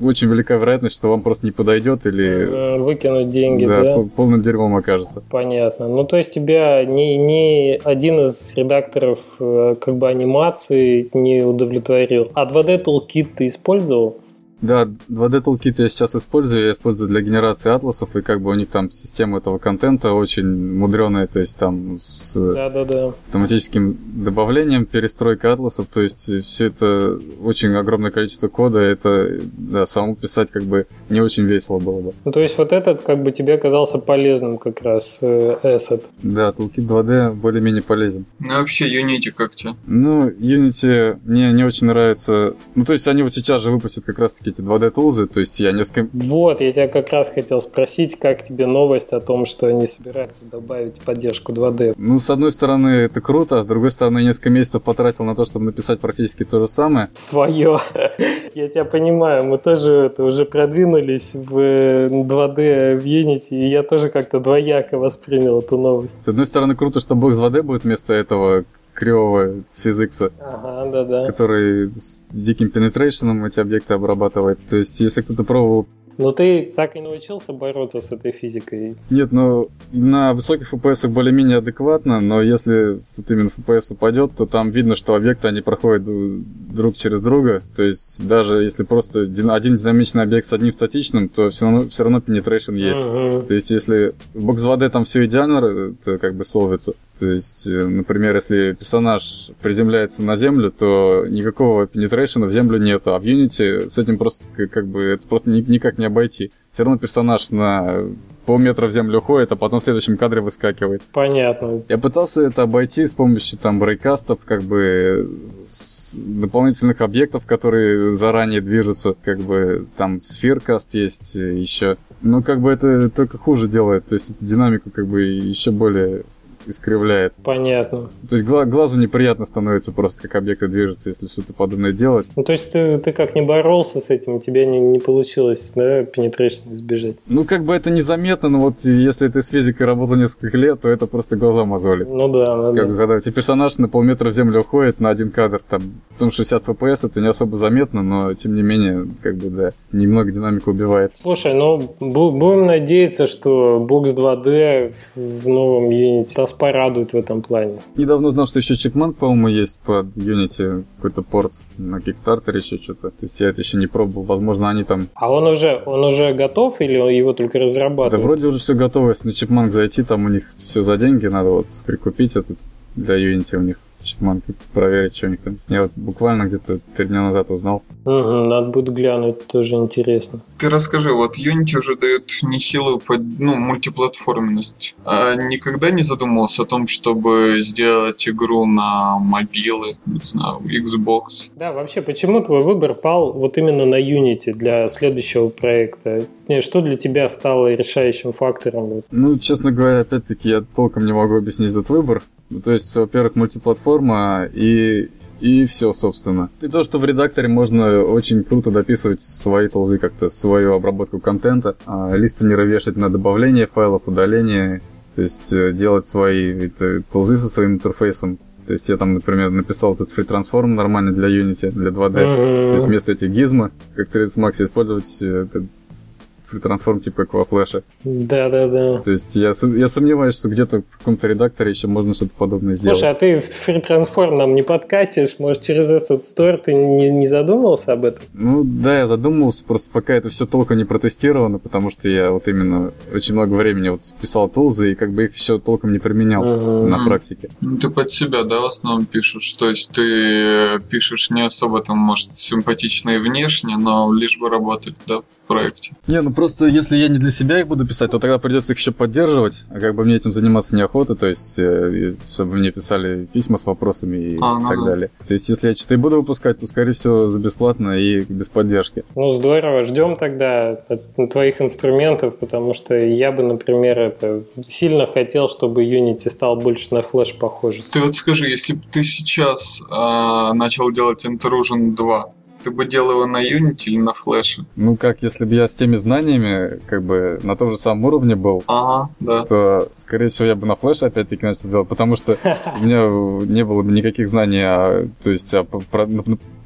очень велика вероятность, что вам просто не подойдет или... Выкинуть деньги, да? Да, полным дерьмом окажется. Понятно. Ну, то есть тебя ни, ни один из редакторов э, как бы анимации не удовлетворил. А 2D Toolkit ты использовал? Да, 2D Toolkit я сейчас использую, я использую для генерации атласов, и как бы у них там система этого контента очень мудреная, то есть там с да, да, да. автоматическим добавлением, перестройка атласов, то есть все это очень огромное количество кода, это, да, самому писать как бы не очень весело было бы. Ну, то есть вот этот как бы тебе оказался полезным как раз, э, Asset. Да, Toolkit 2D более-менее полезен. Ну, вообще Unity как тебе? Ну, Unity мне не очень нравится, ну, то есть они вот сейчас же выпустят как раз автоматически эти 2D-тулзы, то есть я несколько... Вот, я тебя как раз хотел спросить, как тебе новость о том, что они собираются добавить поддержку 2D? Ну, с одной стороны, это круто, а с другой стороны, несколько месяцев потратил на то, чтобы написать практически то же самое. Свое. Я тебя понимаю, мы тоже это, уже продвинулись в 2D в Unity, и я тоже как-то двояко воспринял эту новость. С одной стороны, круто, что бокс 2D будет вместо этого кривого физикса, ага, да, да. который с диким пенетрейшеном эти объекты обрабатывает. То есть, если кто-то пробовал но ты так и научился бороться с этой физикой? Нет, ну на высоких FPS более-менее адекватно, но если вот именно FPS упадет, то там видно, что объекты они проходят друг через друга. То есть даже если просто один динамичный объект с одним статичным, то все равно, все равно penetration есть. Uh-huh. То есть если бокс 2D там все идеально, то как бы солвится. То есть, э, например, если персонаж приземляется на землю, то никакого penetration в землю нет, а в Unity с этим просто как бы это просто никак не обойти. Все равно персонаж на полметра в землю уходит, а потом в следующем кадре выскакивает. Понятно. Я пытался это обойти с помощью там брейкастов, как бы дополнительных объектов, которые заранее движутся, как бы там сферкаст есть еще. Но как бы это только хуже делает, то есть это динамику как бы еще более искривляет. Понятно. То есть глазу неприятно становится просто, как объекты движутся, если что-то подобное делать. Ну, то есть ты, ты как не боролся с этим, у тебя не, не получилось, да, penetration избежать? Ну, как бы это незаметно, но вот если ты с физикой работал несколько лет, то это просто глаза мозолит. Ну да, ну как да. Когда у тебя персонаж на полметра в землю уходит на один кадр, там, потом 60 FPS, это не особо заметно, но тем не менее, как бы, да, немного динамику убивает. Слушай, ну, будем надеяться, что Box 2D в новом Unity порадует в этом плане. Недавно узнал, что еще Чекманк, по-моему, есть под Unity какой-то порт на Kickstarter еще что-то. То есть я это еще не пробовал. Возможно, они там... А он уже, он уже готов или его только разрабатывают? Да вроде уже все готово. Если на Чекманк зайти, там у них все за деньги. Надо вот прикупить этот для Unity у них Чипман проверить, что у них там. Я вот буквально где-то три дня назад узнал. Угу, надо будет глянуть, тоже интересно. Ты расскажи, вот Unity уже дает нехилую под, ну, мультиплатформенность. А никогда не задумывался о том, чтобы сделать игру на мобилы, не знаю, Xbox? Да, вообще, почему твой выбор пал вот именно на Unity для следующего проекта? Что для тебя стало решающим фактором? Ну, честно говоря, опять-таки, я толком не могу объяснить этот выбор. Ну, то есть, во-первых, мультиплатформа и и все, собственно. И то, что в редакторе можно очень круто дописывать свои толзы, как-то свою обработку контента, а листанеры вешать на добавление файлов, удаление, то есть э, делать свои это, толзы со своим интерфейсом. То есть я там, например, написал этот free transform нормальный для Unity, для 2D. Mm-hmm. То есть вместо этих гизма, как 3ds Max, использовать э, этот трансформ типа как во флеше. Да, да, да. То есть я, я сомневаюсь, что где-то в каком-то редакторе еще можно что-то подобное сделать. Слушай, а ты в Free Transform нам не подкатишь? Может, через Asset Store ты не, не задумывался об этом? Ну да, я задумывался, просто пока это все толком не протестировано, потому что я вот именно очень много времени вот списал тулзы и как бы их еще толком не применял uh-huh. на практике. Ну, ты под себя, да, в основном пишешь? То есть ты пишешь не особо там, может, симпатично и внешне, но лишь бы работать, да, в проекте? Не, ну просто если я не для себя их буду писать, то тогда придется их еще поддерживать, а как бы мне этим заниматься неохота, то есть э, чтобы мне писали письма с вопросами и а, ну так да. далее. То есть если я что-то и буду выпускать, то скорее всего за бесплатно и без поддержки. Ну здорово, ждем тогда от твоих инструментов, потому что я бы, например, это сильно хотел, чтобы Unity стал больше на флеш похож. Ты вот скажи, если бы ты сейчас э, начал делать Intrusion 2, ты бы делал его на Unity или на флеше? Ну, как если бы я с теми знаниями, как бы, на том же самом уровне был, ага, да. то, скорее всего, я бы на флеше опять-таки начал делать, потому что у меня не было бы никаких знаний, а, то есть, о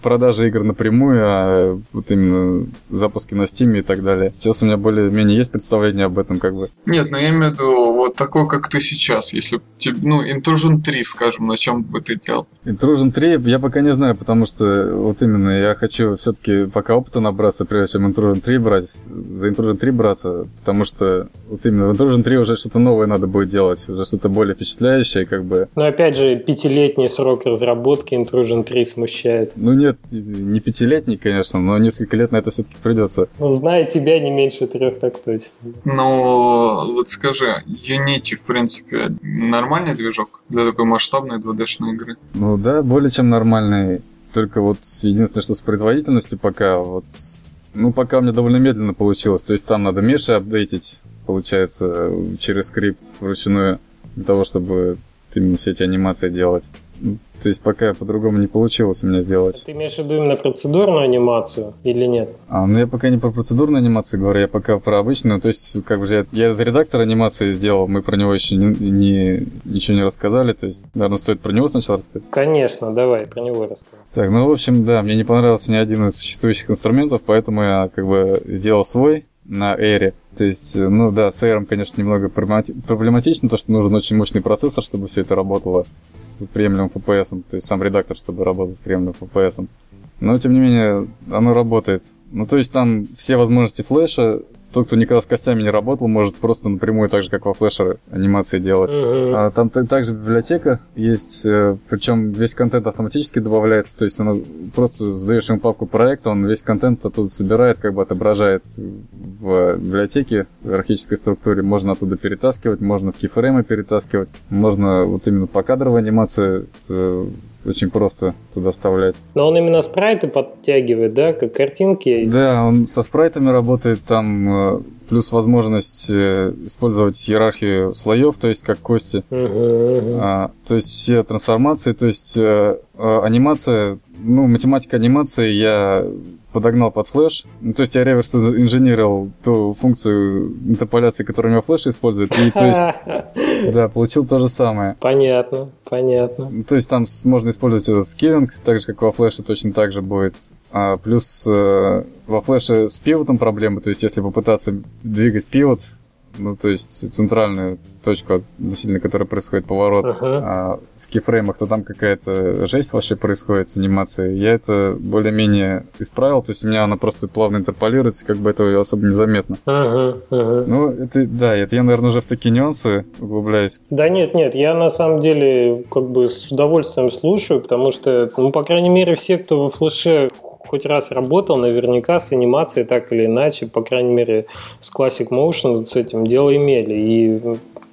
продажи игр напрямую, а вот именно запуски на Steam и так далее. Сейчас у меня более-менее есть представление об этом, как бы. Нет, ну я имею в виду вот такой, как ты сейчас. Если тебе, ну, Intrusion 3, скажем, на чем бы ты делал? Intrusion 3 я пока не знаю, потому что вот именно я хочу все-таки пока опыта набраться, прежде чем Intrusion 3 брать, за Intrusion 3 браться, потому что вот именно в Intrusion 3 уже что-то новое надо будет делать, уже что-то более впечатляющее, как бы. Но опять же, пятилетний срок разработки Intrusion 3 смущает. Ну нет, не пятилетний, конечно, но несколько лет на это все-таки придется. Ну, зная тебя не меньше трех, так точно. Ну, вот скажи, Unity, в принципе, нормальный движок для такой масштабной 2D-шной игры? Ну да, более чем нормальный. Только вот единственное, что с производительностью пока вот Ну, пока у меня довольно медленно получилось. То есть там надо меши апдейтить, получается, через скрипт вручную, для того, чтобы именно все эти анимации делать. То есть пока по-другому не получилось у меня сделать. Ты имеешь в виду именно процедурную анимацию или нет? А, ну я пока не про процедурную анимацию говорю, я пока про обычную. То есть, как бы я, я редактор анимации сделал, мы про него еще не, не, ничего не рассказали. То есть, наверное, стоит про него сначала рассказать. Конечно, давай, про него расскажи. Так, ну, в общем, да, мне не понравился ни один из существующих инструментов, поэтому я как бы сделал свой на Эре. То есть, э, ну да, с Air, конечно, немного проблематично, то, что нужен очень мощный процессор, чтобы все это работало с приемлемым FPS, то есть сам редактор, чтобы работал с приемлемым FPS. Но, тем не менее, оно работает. Ну, то есть там все возможности флеша тот, кто никогда с костями не работал, может просто напрямую, так же, как во флеше, анимации делать. Uh-huh. А, там также библиотека есть, э, причем весь контент автоматически добавляется, то есть оно, просто задаешь ему папку проекта, он весь контент оттуда собирает, как бы отображает в библиотеке, в иерархической структуре. Можно оттуда перетаскивать, можно в кейфреймы перетаскивать, можно вот именно по кадровой анимации э, очень просто туда вставлять. Но он именно спрайты подтягивает, да, как картинки? Да, он со спрайтами работает, там э, плюс возможность э, использовать иерархию слоев, то есть как кости. Uh-huh, А, то есть все трансформации, то есть э, анимация, ну, математика анимации я подогнал под флеш. Ну, то есть я реверс инженерил ту функцию интерполяции, которую у меня флеш использует. И то есть, да, получил то же самое. Понятно, понятно. То есть там можно использовать этот скейлинг, так же, как во флеше точно так же будет. А плюс э, во флеше с пивотом проблемы, то есть если попытаться двигать пивот, ну, то есть центральную точку, относительно которой происходит поворот, uh-huh. а в кейфреймах, то там какая-то жесть вообще происходит с анимацией. Я это более-менее исправил, то есть у меня она просто плавно интерполируется, как бы этого особо незаметно. Uh-huh, uh-huh. Ну, это, да, это я, наверное, уже в такие нюансы углубляюсь. Да нет, нет, я на самом деле как бы с удовольствием слушаю, потому что, ну, по крайней мере, все, кто во флеше хоть раз работал наверняка с анимацией так или иначе, по крайней мере, с Classic Motion с этим дело имели. И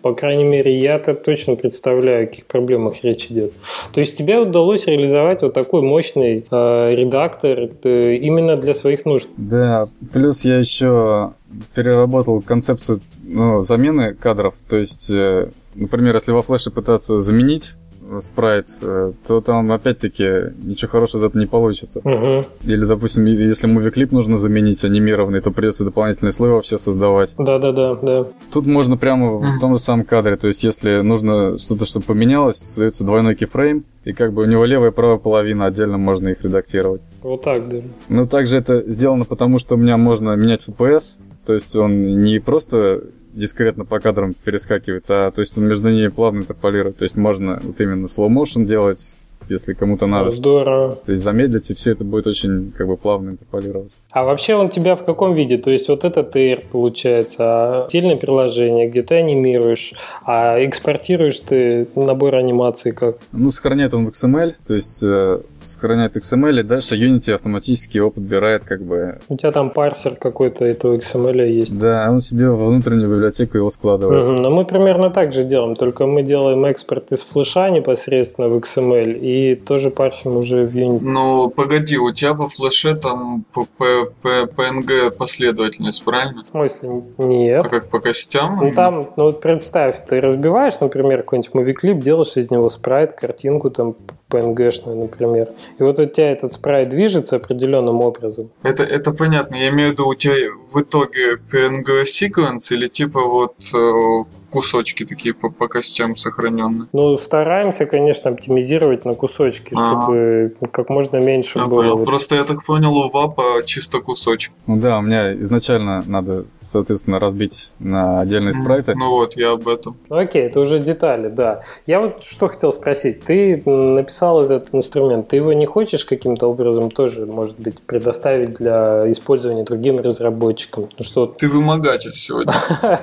по крайней мере, я-то точно представляю, о каких проблемах речь идет. То есть тебе удалось реализовать вот такой мощный э, редактор э, именно для своих нужд. Да, плюс я еще переработал концепцию ну, замены кадров. То есть, э, например, если во флеше пытаться заменить спрайт, э, то там опять-таки ничего хорошего из этого не получится. Угу. Или, допустим, если муви-клип нужно заменить анимированный, то придется дополнительный слой вообще создавать. Да-да-да. да. Тут можно прямо в том же самом кадре, то есть если нужно что-то, чтобы поменялось, создается двойной кейфрейм, и как бы у него левая и правая половина, отдельно можно их редактировать. Вот так, да. Ну, также это сделано потому, что у меня можно менять FPS, то есть он не просто дискретно по кадрам перескакивает, а то есть он между ними плавно интерполирует. То есть можно вот именно slow motion делать, если кому-то надо. Здорово. То есть замедлить, и все это будет очень как бы плавно интерполироваться. А вообще он тебя в каком виде? То есть вот этот AR получается, а отдельное приложение, где ты анимируешь, а экспортируешь ты набор анимации как? Ну, сохраняет он в XML, то есть э, сохраняет XML, и дальше Unity автоматически его подбирает как бы... У тебя там парсер какой-то этого XML есть. Да, он себе во внутреннюю библиотеку его складывает. Угу, но мы примерно так же делаем, только мы делаем экспорт из флеша непосредственно в XML и тоже парсим уже в Unity. Ну, погоди, у тебя во флеше там PNG последовательность, правильно? В смысле? Нет. А как по костям? Ну, там, ну вот представь, ты разбиваешь, например, какой-нибудь мувиклип, делаешь из него спрайт, картинку там PNG-шную, например. И вот у тебя этот спрайт движется определенным образом. Это, это понятно. Я имею в виду, у тебя в итоге PNG секвенс или типа вот э, кусочки такие по, по костям сохраненные? Ну, стараемся, конечно, оптимизировать на кусочки, А-а-а. чтобы как можно меньше я было. Понял. Просто я так понял, у ВАПа чисто кусочек. Ну да, у меня изначально надо, соответственно, разбить на отдельные спрайты. Ну вот, я об этом. Окей, это уже детали, да. Я вот что хотел спросить. Ты написал написал этот инструмент, ты его не хочешь каким-то образом тоже, может быть, предоставить для использования другим разработчикам? Ну, что... Ты вымогатель сегодня.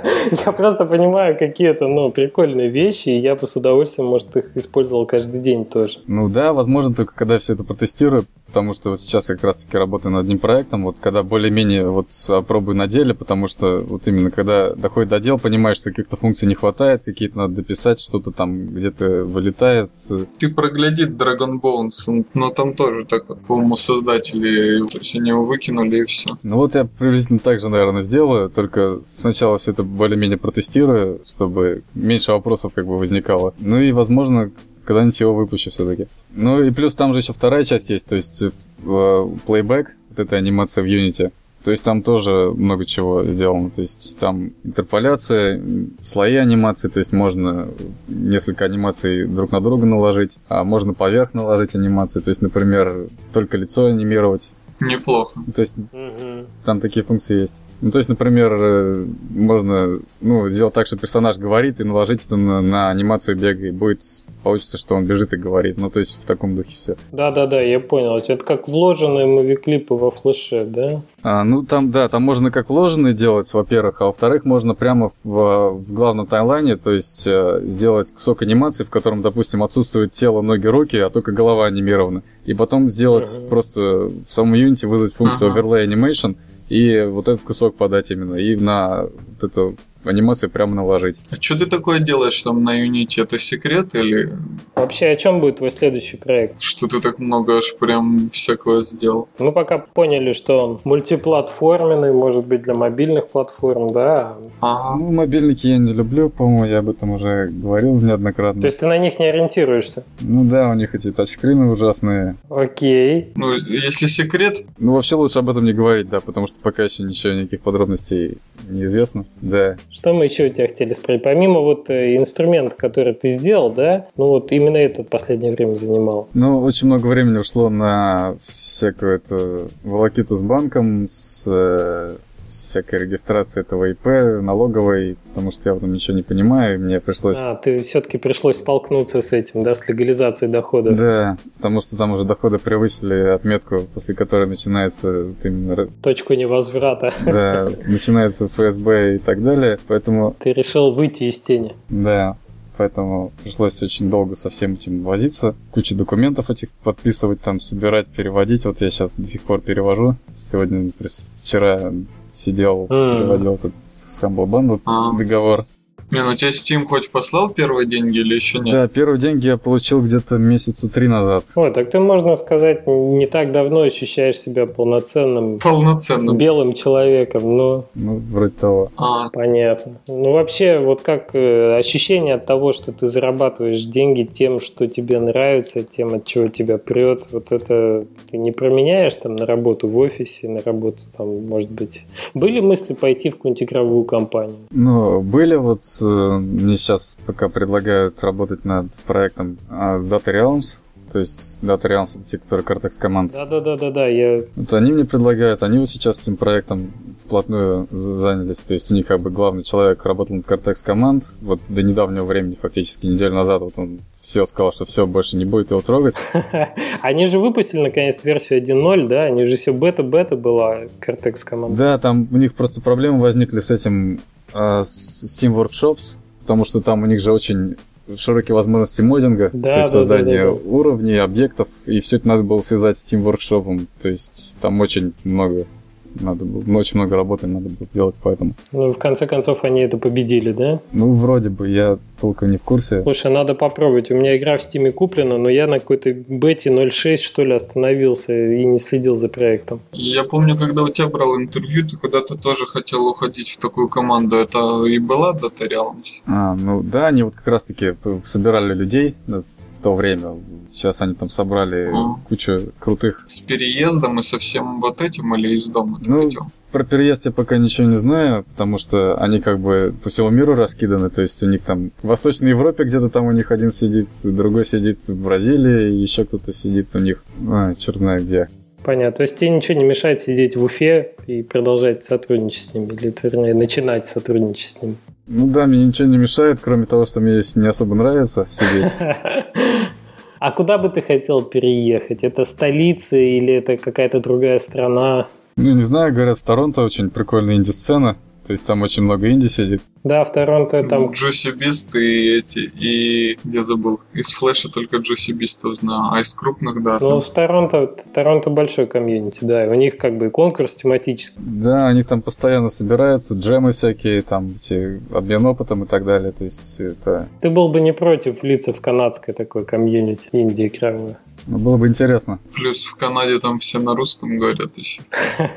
Я просто понимаю какие-то ну, прикольные вещи, и я бы с удовольствием, может, их использовал каждый день тоже. Ну да, возможно, только когда все это протестирую, потому что вот сейчас как раз-таки работаю над одним проектом, вот когда более-менее вот пробую на деле, потому что вот именно когда доходит до дел, понимаешь, что каких-то функций не хватает, какие-то надо дописать, что-то там где-то вылетает. Ты прогляди Dragon Bones, но там тоже так вот, по-моему, создатели, то есть они его выкинули и все. Ну вот я приблизительно так же, наверное, сделаю, только сначала все это более-менее протестирую, чтобы меньше вопросов как бы возникало. Ну и, возможно, когда-нибудь его выпущу все-таки. Ну и плюс там же еще вторая часть есть, то есть плейбэк, вот эта анимация в Unity. То есть там тоже много чего сделано. То есть там интерполяция, слои анимации, то есть можно несколько анимаций друг на друга наложить, а можно поверх наложить анимации. То есть, например, только лицо анимировать, Неплохо. то есть угу. там такие функции есть. Ну, то есть, например, э, можно ну, сделать так, что персонаж говорит, и наложить это на, на анимацию бега, и будет получится, что он бежит и говорит. Ну, то есть в таком духе все. Да-да-да, я понял. Это как вложенные муви-клипы во флеше, да? А, ну, там, да, там можно как вложенные делать, во-первых, а во-вторых, можно прямо в, в главном тайлайне, то есть э, сделать кусок анимации, в котором, допустим, отсутствует тело, ноги, руки, а только голова анимирована. И потом сделать uh-huh. просто в самом Unity выдать функцию uh-huh. Overlay Animation, и вот этот кусок подать именно, и на вот эту анимацию прямо наложить. А что ты такое делаешь там на Unity? Это секрет или... Вообще, о чем будет твой следующий проект? Что ты так много аж прям всякого сделал? Мы пока поняли, что он мультиплатформенный, может быть, для мобильных платформ, да? Ага. Ну, мобильники я не люблю, по-моему, я об этом уже говорил неоднократно. То есть ты на них не ориентируешься? Ну да, у них эти тачскрины ужасные. Окей. Ну, если секрет... Ну, вообще лучше об этом не говорить, да, потому что пока еще ничего, никаких подробностей неизвестно. Да. Что мы еще у тебя хотели спросить? Помимо вот э, инструмента, который ты сделал, да, ну вот именно этот последнее время занимал. Ну, очень много времени ушло на всякую эту волокиту с банком, с э, всякой регистрации этого ИП, налоговой, потому что я в этом ничего не понимаю, и мне пришлось... А, ты все-таки пришлось столкнуться с этим, да, с легализацией дохода? Да, потому что там уже доходы превысили отметку, после которой начинается именно... Точку невозврата. Да, начинается ФСБ и так далее, поэтому... Ты решил выйти из тени. Да, поэтому пришлось очень долго со всем этим возиться, кучу документов этих подписывать, там, собирать, переводить. Вот я сейчас до сих пор перевожу. Сегодня, вчера сидел, mm. переводил этот с Humble Bundle а. договор. Не, ну тебе Steam хоть послал первые деньги или еще нет? Да, первые деньги я получил где-то месяца три назад. Ой, так ты, можно сказать, не так давно ощущаешь себя полноценным... Полноценным. Белым человеком, ну... Ну, вроде того. А. Понятно. Ну, вообще, вот как э, ощущение от того, что ты зарабатываешь деньги тем, что тебе нравится, тем, от чего тебя прет, вот это ты не променяешь там на работу в офисе, на работу там, может быть... Были мысли пойти в какую-нибудь игровую компанию? Ну, были вот мне сейчас пока предлагают работать над проектом а, Data Realms. То есть Data Realms это те, которые Cortex команд. Да-да-да-да-да, я... Вот они мне предлагают, они вот сейчас этим проектом вплотную занялись. То есть у них как бы главный человек работал над Cortex команд. Вот до недавнего времени, фактически неделю назад, вот он все сказал, что все, больше не будет его трогать. Они же выпустили наконец версию 1.0, да? Они же все бета-бета была Cortex команд. Да, там у них просто проблемы возникли с этим Steam Workshops, потому что там у них же очень широкие возможности моддинга, да, то есть да, создание да, да, да. уровней, объектов, и все это надо было связать с Steam Workshop, то есть там очень много надо было, ну, очень много работы надо было делать, поэтому. Ну, в конце концов, они это победили, да? Ну, вроде бы, я толком не в курсе. Слушай, надо попробовать. У меня игра в Стиме куплена, но я на какой-то бете 0.6, что ли, остановился и не следил за проектом. Я помню, когда у тебя брал интервью, ты куда-то тоже хотел уходить в такую команду. Это и была Data Realms? А, ну да, они вот как раз-таки собирали людей то время. Сейчас они там собрали а. кучу крутых... С переездом и со всем вот этим или из дома ты ну, хотел? Про переезд я пока ничего не знаю, потому что они как бы по всему миру раскиданы, то есть у них там в Восточной Европе где-то там у них один сидит, другой сидит в Бразилии, еще кто-то сидит у них, а, черт знает где. Понятно. То есть тебе ничего не мешает сидеть в Уфе и продолжать сотрудничать с ними, или, вернее, начинать сотрудничать с ними? Ну да, мне ничего не мешает, кроме того, что мне здесь не особо нравится сидеть. А куда бы ты хотел переехать? Это столица или это какая-то другая страна? Ну, не знаю, говорят, в Торонто очень прикольная инди-сцена. То есть там очень много инди сидит. Да, в Торонто там... Джуси Бист и эти, и я забыл, из Флэша только Джуси Бистов знаю, а из крупных, да. Ну, там- в Торонто, Торонто большой комьюнити, да, и у них как бы конкурс тематический. Да, они там постоянно собираются, джемы всякие, там эти обмен опытом и так далее. То есть это Ты был бы не против влиться в канадское такое комьюнити Индии игровое. ну, было бы интересно. Плюс в Канаде там все на русском говорят еще.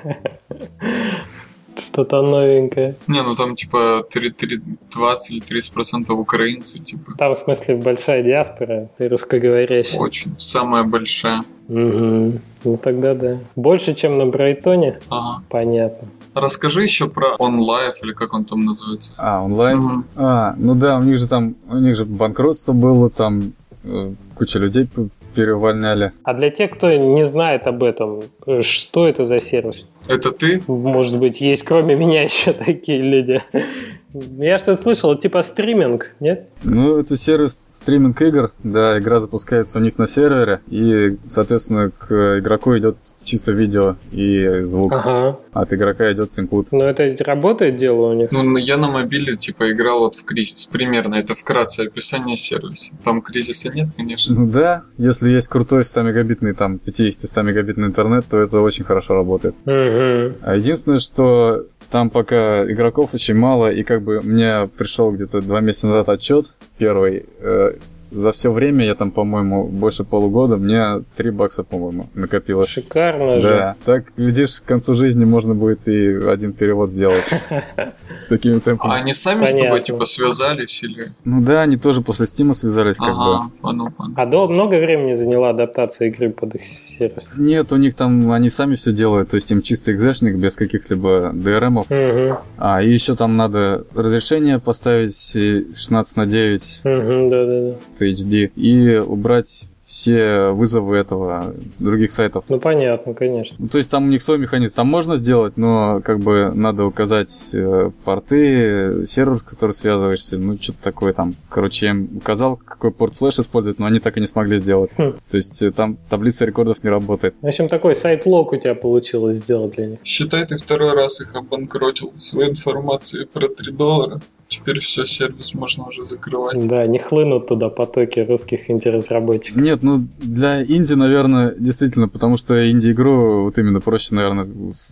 Что-то новенькое. Не, ну там типа 3, 3, 20 или 30 процентов украинцы, типа. Там, в смысле, большая диаспора, ты русскоговорящий. Очень. Самая большая. Мгм. Ну тогда да. Больше, чем на Брайтоне? Ага. Понятно. Расскажи еще про OnLive, или как он там называется. А, онлайн? Мгм. А, ну да, у них же там, у них же банкротство было, там э, куча людей переувольняли. А для тех, кто не знает об этом, э, что это за сервис? Это ты? Может быть, есть кроме меня еще такие люди. Я что-то слышал, типа стриминг, нет? Ну, это сервис стриминг игр, да, игра запускается у них на сервере, и, соответственно, к игроку идет чисто видео и звук, Ага. от игрока идет инпут. Но это работает дело у них? Ну, я на мобиле, типа, играл вот в кризис. Примерно, это вкратце описание сервиса. Там кризиса нет, конечно. Ну да, если есть крутой 100 мегабитный, там, 50-100 мегабитный интернет, то это очень хорошо работает. Мгм. А единственное, что там пока игроков очень мало, и как бы мне пришел где-то два месяца назад отчет первый. э, за все время я там, по-моему, больше полугода, мне 3 бакса, по-моему, накопилось. Шикарно же. Да, так, глядишь, к концу жизни можно будет и один перевод сделать с такими А темпами. они сами с тобой, типа, связались или... Ну да, они тоже после Стима связались как бы. А до много времени заняла адаптация игры под их сервис? Нет, у них там, они сами все делают, то есть им чисто экзешник без каких-либо DRM-ов. А, и еще там надо разрешение поставить э, 16 на 9 Угу, да-да-да. HD и убрать все вызовы этого других сайтов. Ну, понятно, конечно. Ну, то есть там у них свой механизм. Там можно сделать, но как бы надо указать э, порты, сервер, с которым связываешься, ну, что-то такое там. Короче, я им указал, какой порт флеш использовать, но они так и не смогли сделать. Хм. То есть э, там таблица рекордов не работает. В общем, такой сайт-лог у тебя получилось сделать для них. Считай, ты второй раз их обанкротил своей информацией про 3 доллара. Теперь все, сервис можно уже закрывать. Да, не хлынут туда потоки русских инди-разработчиков. Нет, ну для инди, наверное, действительно, потому что инди-игру вот именно проще, наверное,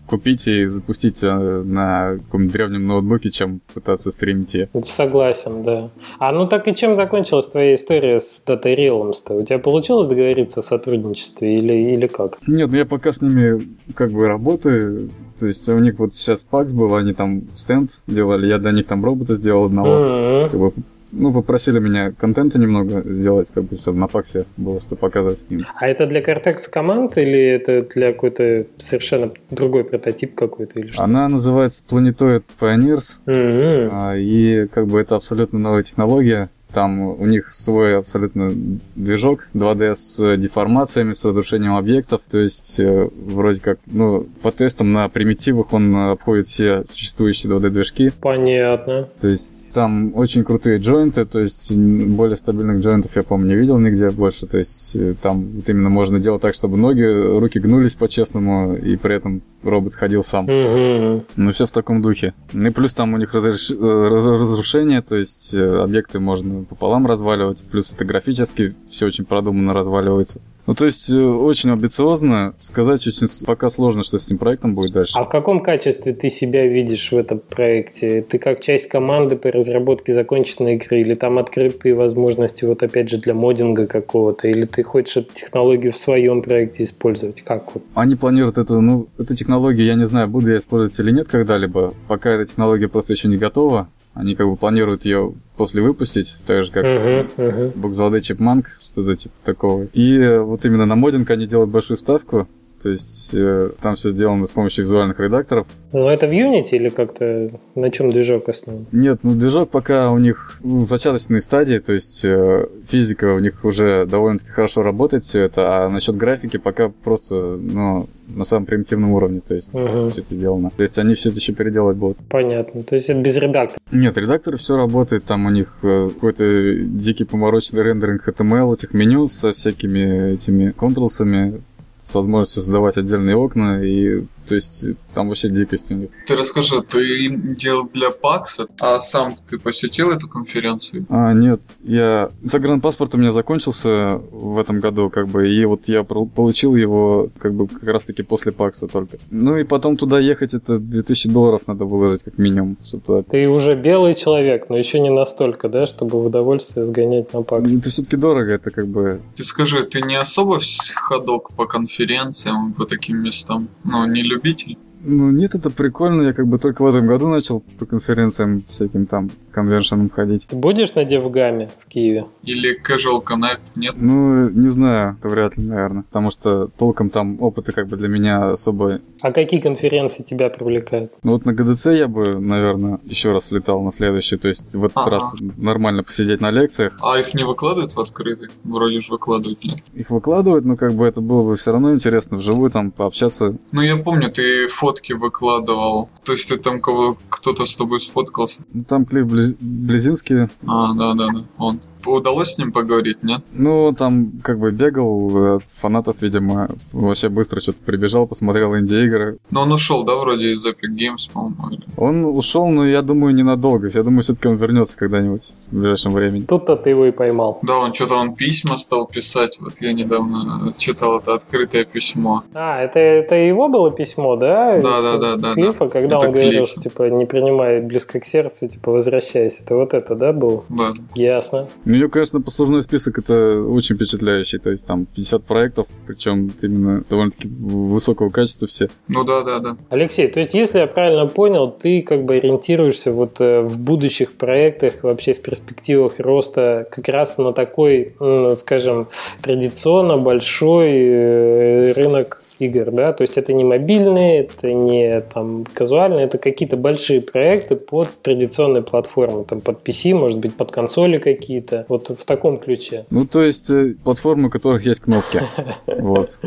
купить и запустить э, на каком-нибудь древнем ноутбуке, чем пытаться стримить ее. Вот Согласен, да. А ну так и чем закончилась твоя история с Data Realms-то? У тебя получилось договориться о сотрудничестве или, или как? Нет, ну я пока с ними как бы работаю. То есть у них вот сейчас пакс был, они там стенд делали, я для них там робота сделал одного. Мгм. Как бы, ну, попросили меня контента немного сделать, как бы, чтобы на паксе было что показать им. А это для Cortex команд или это для какой-то совершенно другой прототип какой-то или что? Она называется Planetoid Pioneers, а, и как бы это абсолютно новая технология. Там у них свой абсолютно движок 2D с деформациями, с разрушением объектов. То есть, э, вроде как, ну, по тестам на примитивах он обходит все существующие 2D-движки. Понятно. То есть там очень крутые джойнты, то есть более стабильных джойнтов я, по-моему, не видел нигде больше. То есть э, там вот именно можно делать так, чтобы ноги, руки гнулись по-честному, и при этом робот ходил сам. Мгм. Ну, все в таком духе. Ну и плюс там у них разреш- э, раз- разрушение, то есть э, объекты можно пополам разваливать, плюс это графически все очень продуманно разваливается. Ну, то есть э, очень амбициозно. Сказать очень пока сложно, что с этим проектом будет дальше. А в каком качестве ты себя видишь в этом проекте? Ты как часть команды по разработке законченной игры? Или там открытые возможности, вот опять же, для моддинга какого-то? Или ты хочешь эту технологию в своем проекте использовать? Как вот? Они планируют эту, ну, эту технологию, я не знаю, буду я использовать или нет когда-либо. Пока эта технология просто еще не готова. Они как бы планируют ее после выпустить, так же как мгм. Боксвалде Чипманк, что-то типа такого. И э, вот именно на моддинг они делают большую ставку. То есть э, там все сделано с помощью визуальных редакторов. Ну, это в Unity или как-то на чем движок основан? Нет, ну движок пока у них ну, в зачаточной стадии, то есть э, физика у них уже довольно-таки хорошо работает все это, а насчет графики пока просто, ну, на самом примитивном уровне, то есть Мгм. все это сделано. То есть они все это еще переделать будут. Понятно. То есть это без редактора. Нет, редакторы все работает, там у них э, какой-то дикий помороченный рендеринг HTML, этих меню со всякими этими контролсами, с возможностью создавать отдельные окна, и То есть там вообще дикость у них. Ты расскажи, ты делал для ПАКСа, а сам ты посетил эту конференцию? А, нет, я... Загранпаспорт у меня закончился в этом году, как бы, и вот я получил его, как бы, как раз-таки после ПАКСа только. Ну и потом туда ехать, это 2000 долларов надо выложить как минимум, чтобы туда... Ты уже белый человек, но еще не настолько, да, чтобы в удовольствие сгонять на ПАКС. Это все-таки дорого, это как бы... Ты скажи, ты не особо ходок по конференциям, по таким местам? Ну, не любитель? Ну, нет, это прикольно. Я как бы только в этом году начал по конференциям всяким там конвеншенам ходить. Ты будешь на Девгаме в Киеве? Или Casual Connect, нет? Ну, не знаю, это вряд ли, наверное. Потому что толком там опыта как бы для меня особо... А какие конференции тебя привлекают? Ну, вот на ГДЦ я бы, наверное, еще раз летал на следующий. То есть в этот ага. раз нормально посидеть на лекциях. А их не выкладывают в открытый? Вроде же выкладывают, нет? Их выкладывают, но как бы это было бы все равно интересно вживую там пообщаться. Ну, я помню, ты фотки выкладывал. То есть ты там кого кто-то с тобой сфоткался? Ну, там клип Близ... Близинский. А, да-да-да, он удалось с ним поговорить, нет? Ну, там как бы бегал от фанатов, видимо, вообще быстро что-то прибежал, посмотрел инди-игры. Но он ушел, да, вроде из Epic Games, по-моему? Он ушел, но я думаю, ненадолго. Я думаю, все-таки он вернется когда-нибудь в ближайшем времени. Тут-то ты его и поймал. Да, он что-то он письма стал писать. Вот я недавно читал это открытое письмо. А, это, это его было письмо, да? Да, да, да, да. Клифа, когда это он клиф. говорил, что типа не принимай близко к сердцу, типа возвращайся. Это вот это, да, был? Да. Ясно. Мне кажется, послужной список это очень впечатляющий. То есть там 50 проектов, причем именно довольно-таки высокого качества все. Ну да, да, да. Алексей, то есть если я правильно понял, ты как бы ориентируешься вот э, в будущих проектах, вообще в перспективах роста как раз на такой, скажем, традиционно большой э, рынок игр, да, то есть это не мобильные, это не там казуальные, это какие-то большие проекты под традиционные платформы, там под PC, может быть, под консоли какие-то, вот в таком ключе. Ну, то есть э, платформы, у которых есть кнопки. Вот.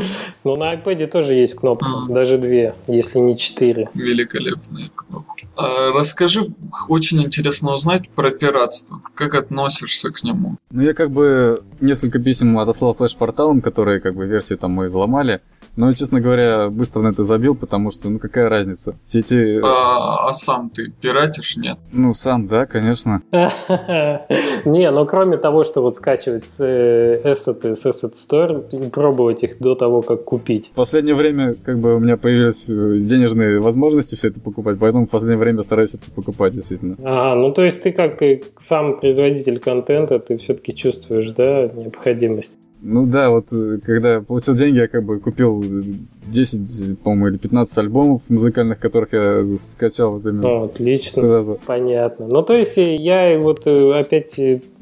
Ну, на iPad тоже есть кнопки, даже две, если не четыре. Великолепные кнопки. А, расскажи, очень интересно узнать про пиратство. Как относишься к нему? Ну, я как бы несколько писем отослал флеш-порталам, которые как бы версию там мы взломали. Но, честно говоря, быстро на это забил, потому что, ну, какая разница? Все эти... А, а сам ты пиратишь, нет? Ну, сам, да, конечно. Не, но кроме того, что вот скачивать эссеты с Asset Store и пробовать их до того, как купить. В последнее время, как бы, у меня появились э, денежные возможности все это покупать, поэтому в последнее время стараюсь это покупать, действительно. Ага, ну, то есть ты как сам производитель контента, ты все-таки чувствуешь, да, необходимость? Ну да, вот э, когда получил деньги, я как бы купил 10, по-моему, или 15 альбомов музыкальных, которых я скачал вот именно. О, отлично. Сразу. Понятно. Ну, то есть э, я вот э, опять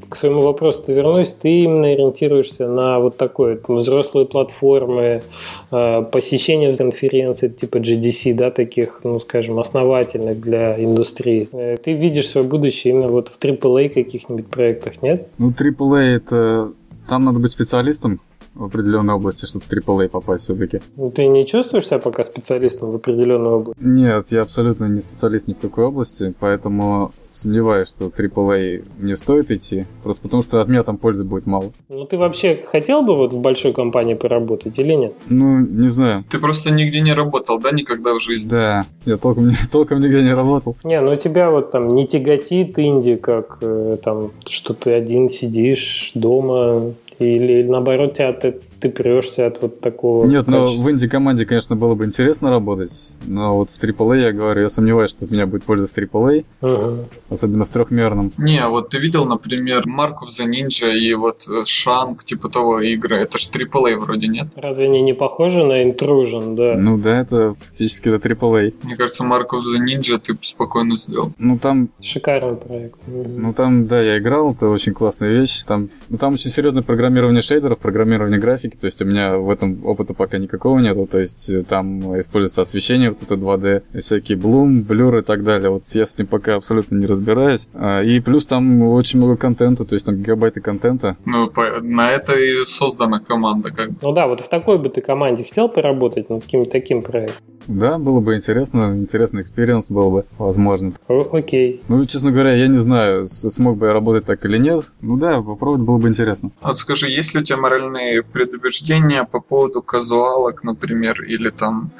к своему вопросу вернусь, ты именно ориентируешься на вот такой взрослые платформы, посещение конференций типа GDC, да, таких, ну, скажем, основательных для индустрии. Ты видишь свое будущее именно вот в AAA каких-нибудь проектах, нет? Ну, AAA это там надо быть специалистом в определенной области, чтобы в AAA попасть все-таки. Ну, ты не чувствуешь себя пока специалистом в определенной области? Нет, я абсолютно не специалист ни в какой области, поэтому сомневаюсь, что AAA не стоит идти, просто потому что от меня там пользы будет мало. Ну, ты вообще хотел бы вот в большой компании поработать или нет? Ну, не знаю. Ты просто нигде не работал, да, никогда в жизни? Да, я толком, толком нигде не работал. Не, ну тебя вот там не тяготит Инди, как э, там, что ты один сидишь дома, или наоборот, тебя ты, ты прешься от вот такого Нет, качества? но в инди-команде, конечно, было бы интересно работать, но вот в AAA, я говорю, я сомневаюсь, что от меня будет польза в AAA, угу. особенно в трехмерном. Не, вот ты видел, например, Марков за Ninja и вот Шанг, типа того игры, это же AAA вроде нет? Разве они не похожи на Intrusion, да? Ну да, это фактически это AAA. Мне кажется, Марков за Ninja ты спокойно сделал. Ну там... Шикарный проект. Ну там, да, я играл, это очень классная вещь. Там, ну, там очень программа программирование шейдеров, программирование графики, то есть у меня в этом опыта пока никакого нету, то есть э, там используется освещение, вот это 2D, всякие блум, блюр и так далее, вот я с ним пока абсолютно не разбираюсь, а, и плюс там очень много контента, то есть там гигабайты контента. Ну, на это и создана команда, как Ну да, вот в такой бы ты команде хотел поработать над каким-то таким проектом? Да, было бы интересно, интересный experience был бы, возможно. Окей. Ну, честно говоря, я не знаю, смог бы я работать так или нет. Ну да, попробовать было бы интересно. А вот скажи, есть ли у тебя моральные предубеждения по поводу казуалок, например, или там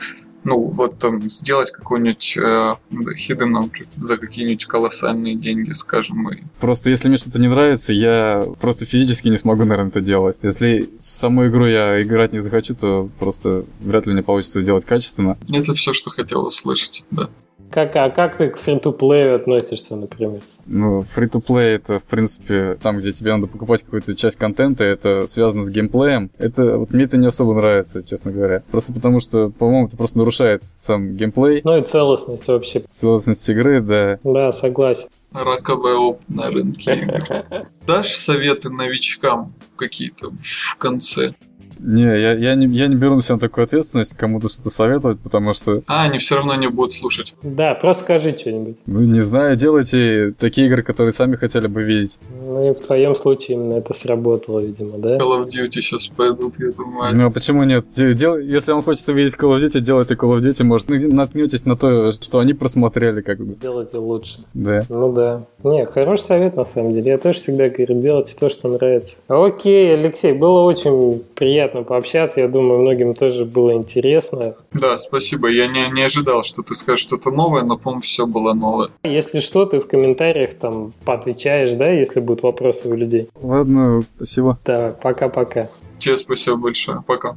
Ну, вот там сделать какой-нибудь э, hidden за какие-нибудь колоссальные деньги, скажем, и Просто если мне что-то не нравится, я просто физически не смогу, наверное, это делать. Если в саму игру я играть не захочу, то просто вряд ли мне получится сделать качественно. это все, что хотел услышать, да. Как, а как ты к фри-то-плею относишься, например? Ну, free-to-play это, в принципе, там, где тебе надо покупать какую-то часть контента, это связано с геймплеем. Это, вот мне это не особо нравится, честно говоря. Просто потому что, по-моему, это просто нарушает сам геймплей, Ну и целостность вообще. целостность игры, да. Да, согласен. Раковый опыт на рынке. Дашь советы новичкам какие-то в конце? Не, я, я, не, я не беру на себя такую ответственность кому-то что-то советовать, потому что, А, они все равно не будут слушать. Да, просто скажи что-нибудь. ну, не знаю, делайте такие игры, которые сами хотели бы видеть. Ну и в твоем случае именно это сработало, видимо, да? Call of Duty сейчас пойдут, я думаю. Ну, а почему нет? Де- дел- Если вам хочется видеть Call of Duty, делайте Call of Duty, может, ну, наткнетесь на то, что они просмотрели, как бы. Делайте лучше. Да. Ну да. Не, хороший совет на самом деле. Я тоже всегда говорю, делайте то, что нравится. Окей, Алексей, было очень приятно пообщаться. Я думаю, многим тоже было интересно. Да, спасибо. Я не, не ожидал, что ты скажешь что-то новое, но, по-моему, все было новое. Если что, ты в комментариях там поотвечаешь, да, если будут вопросы у людей. Ладно, спасибо. Так, пока-пока. Тебе спасибо большое. Пока.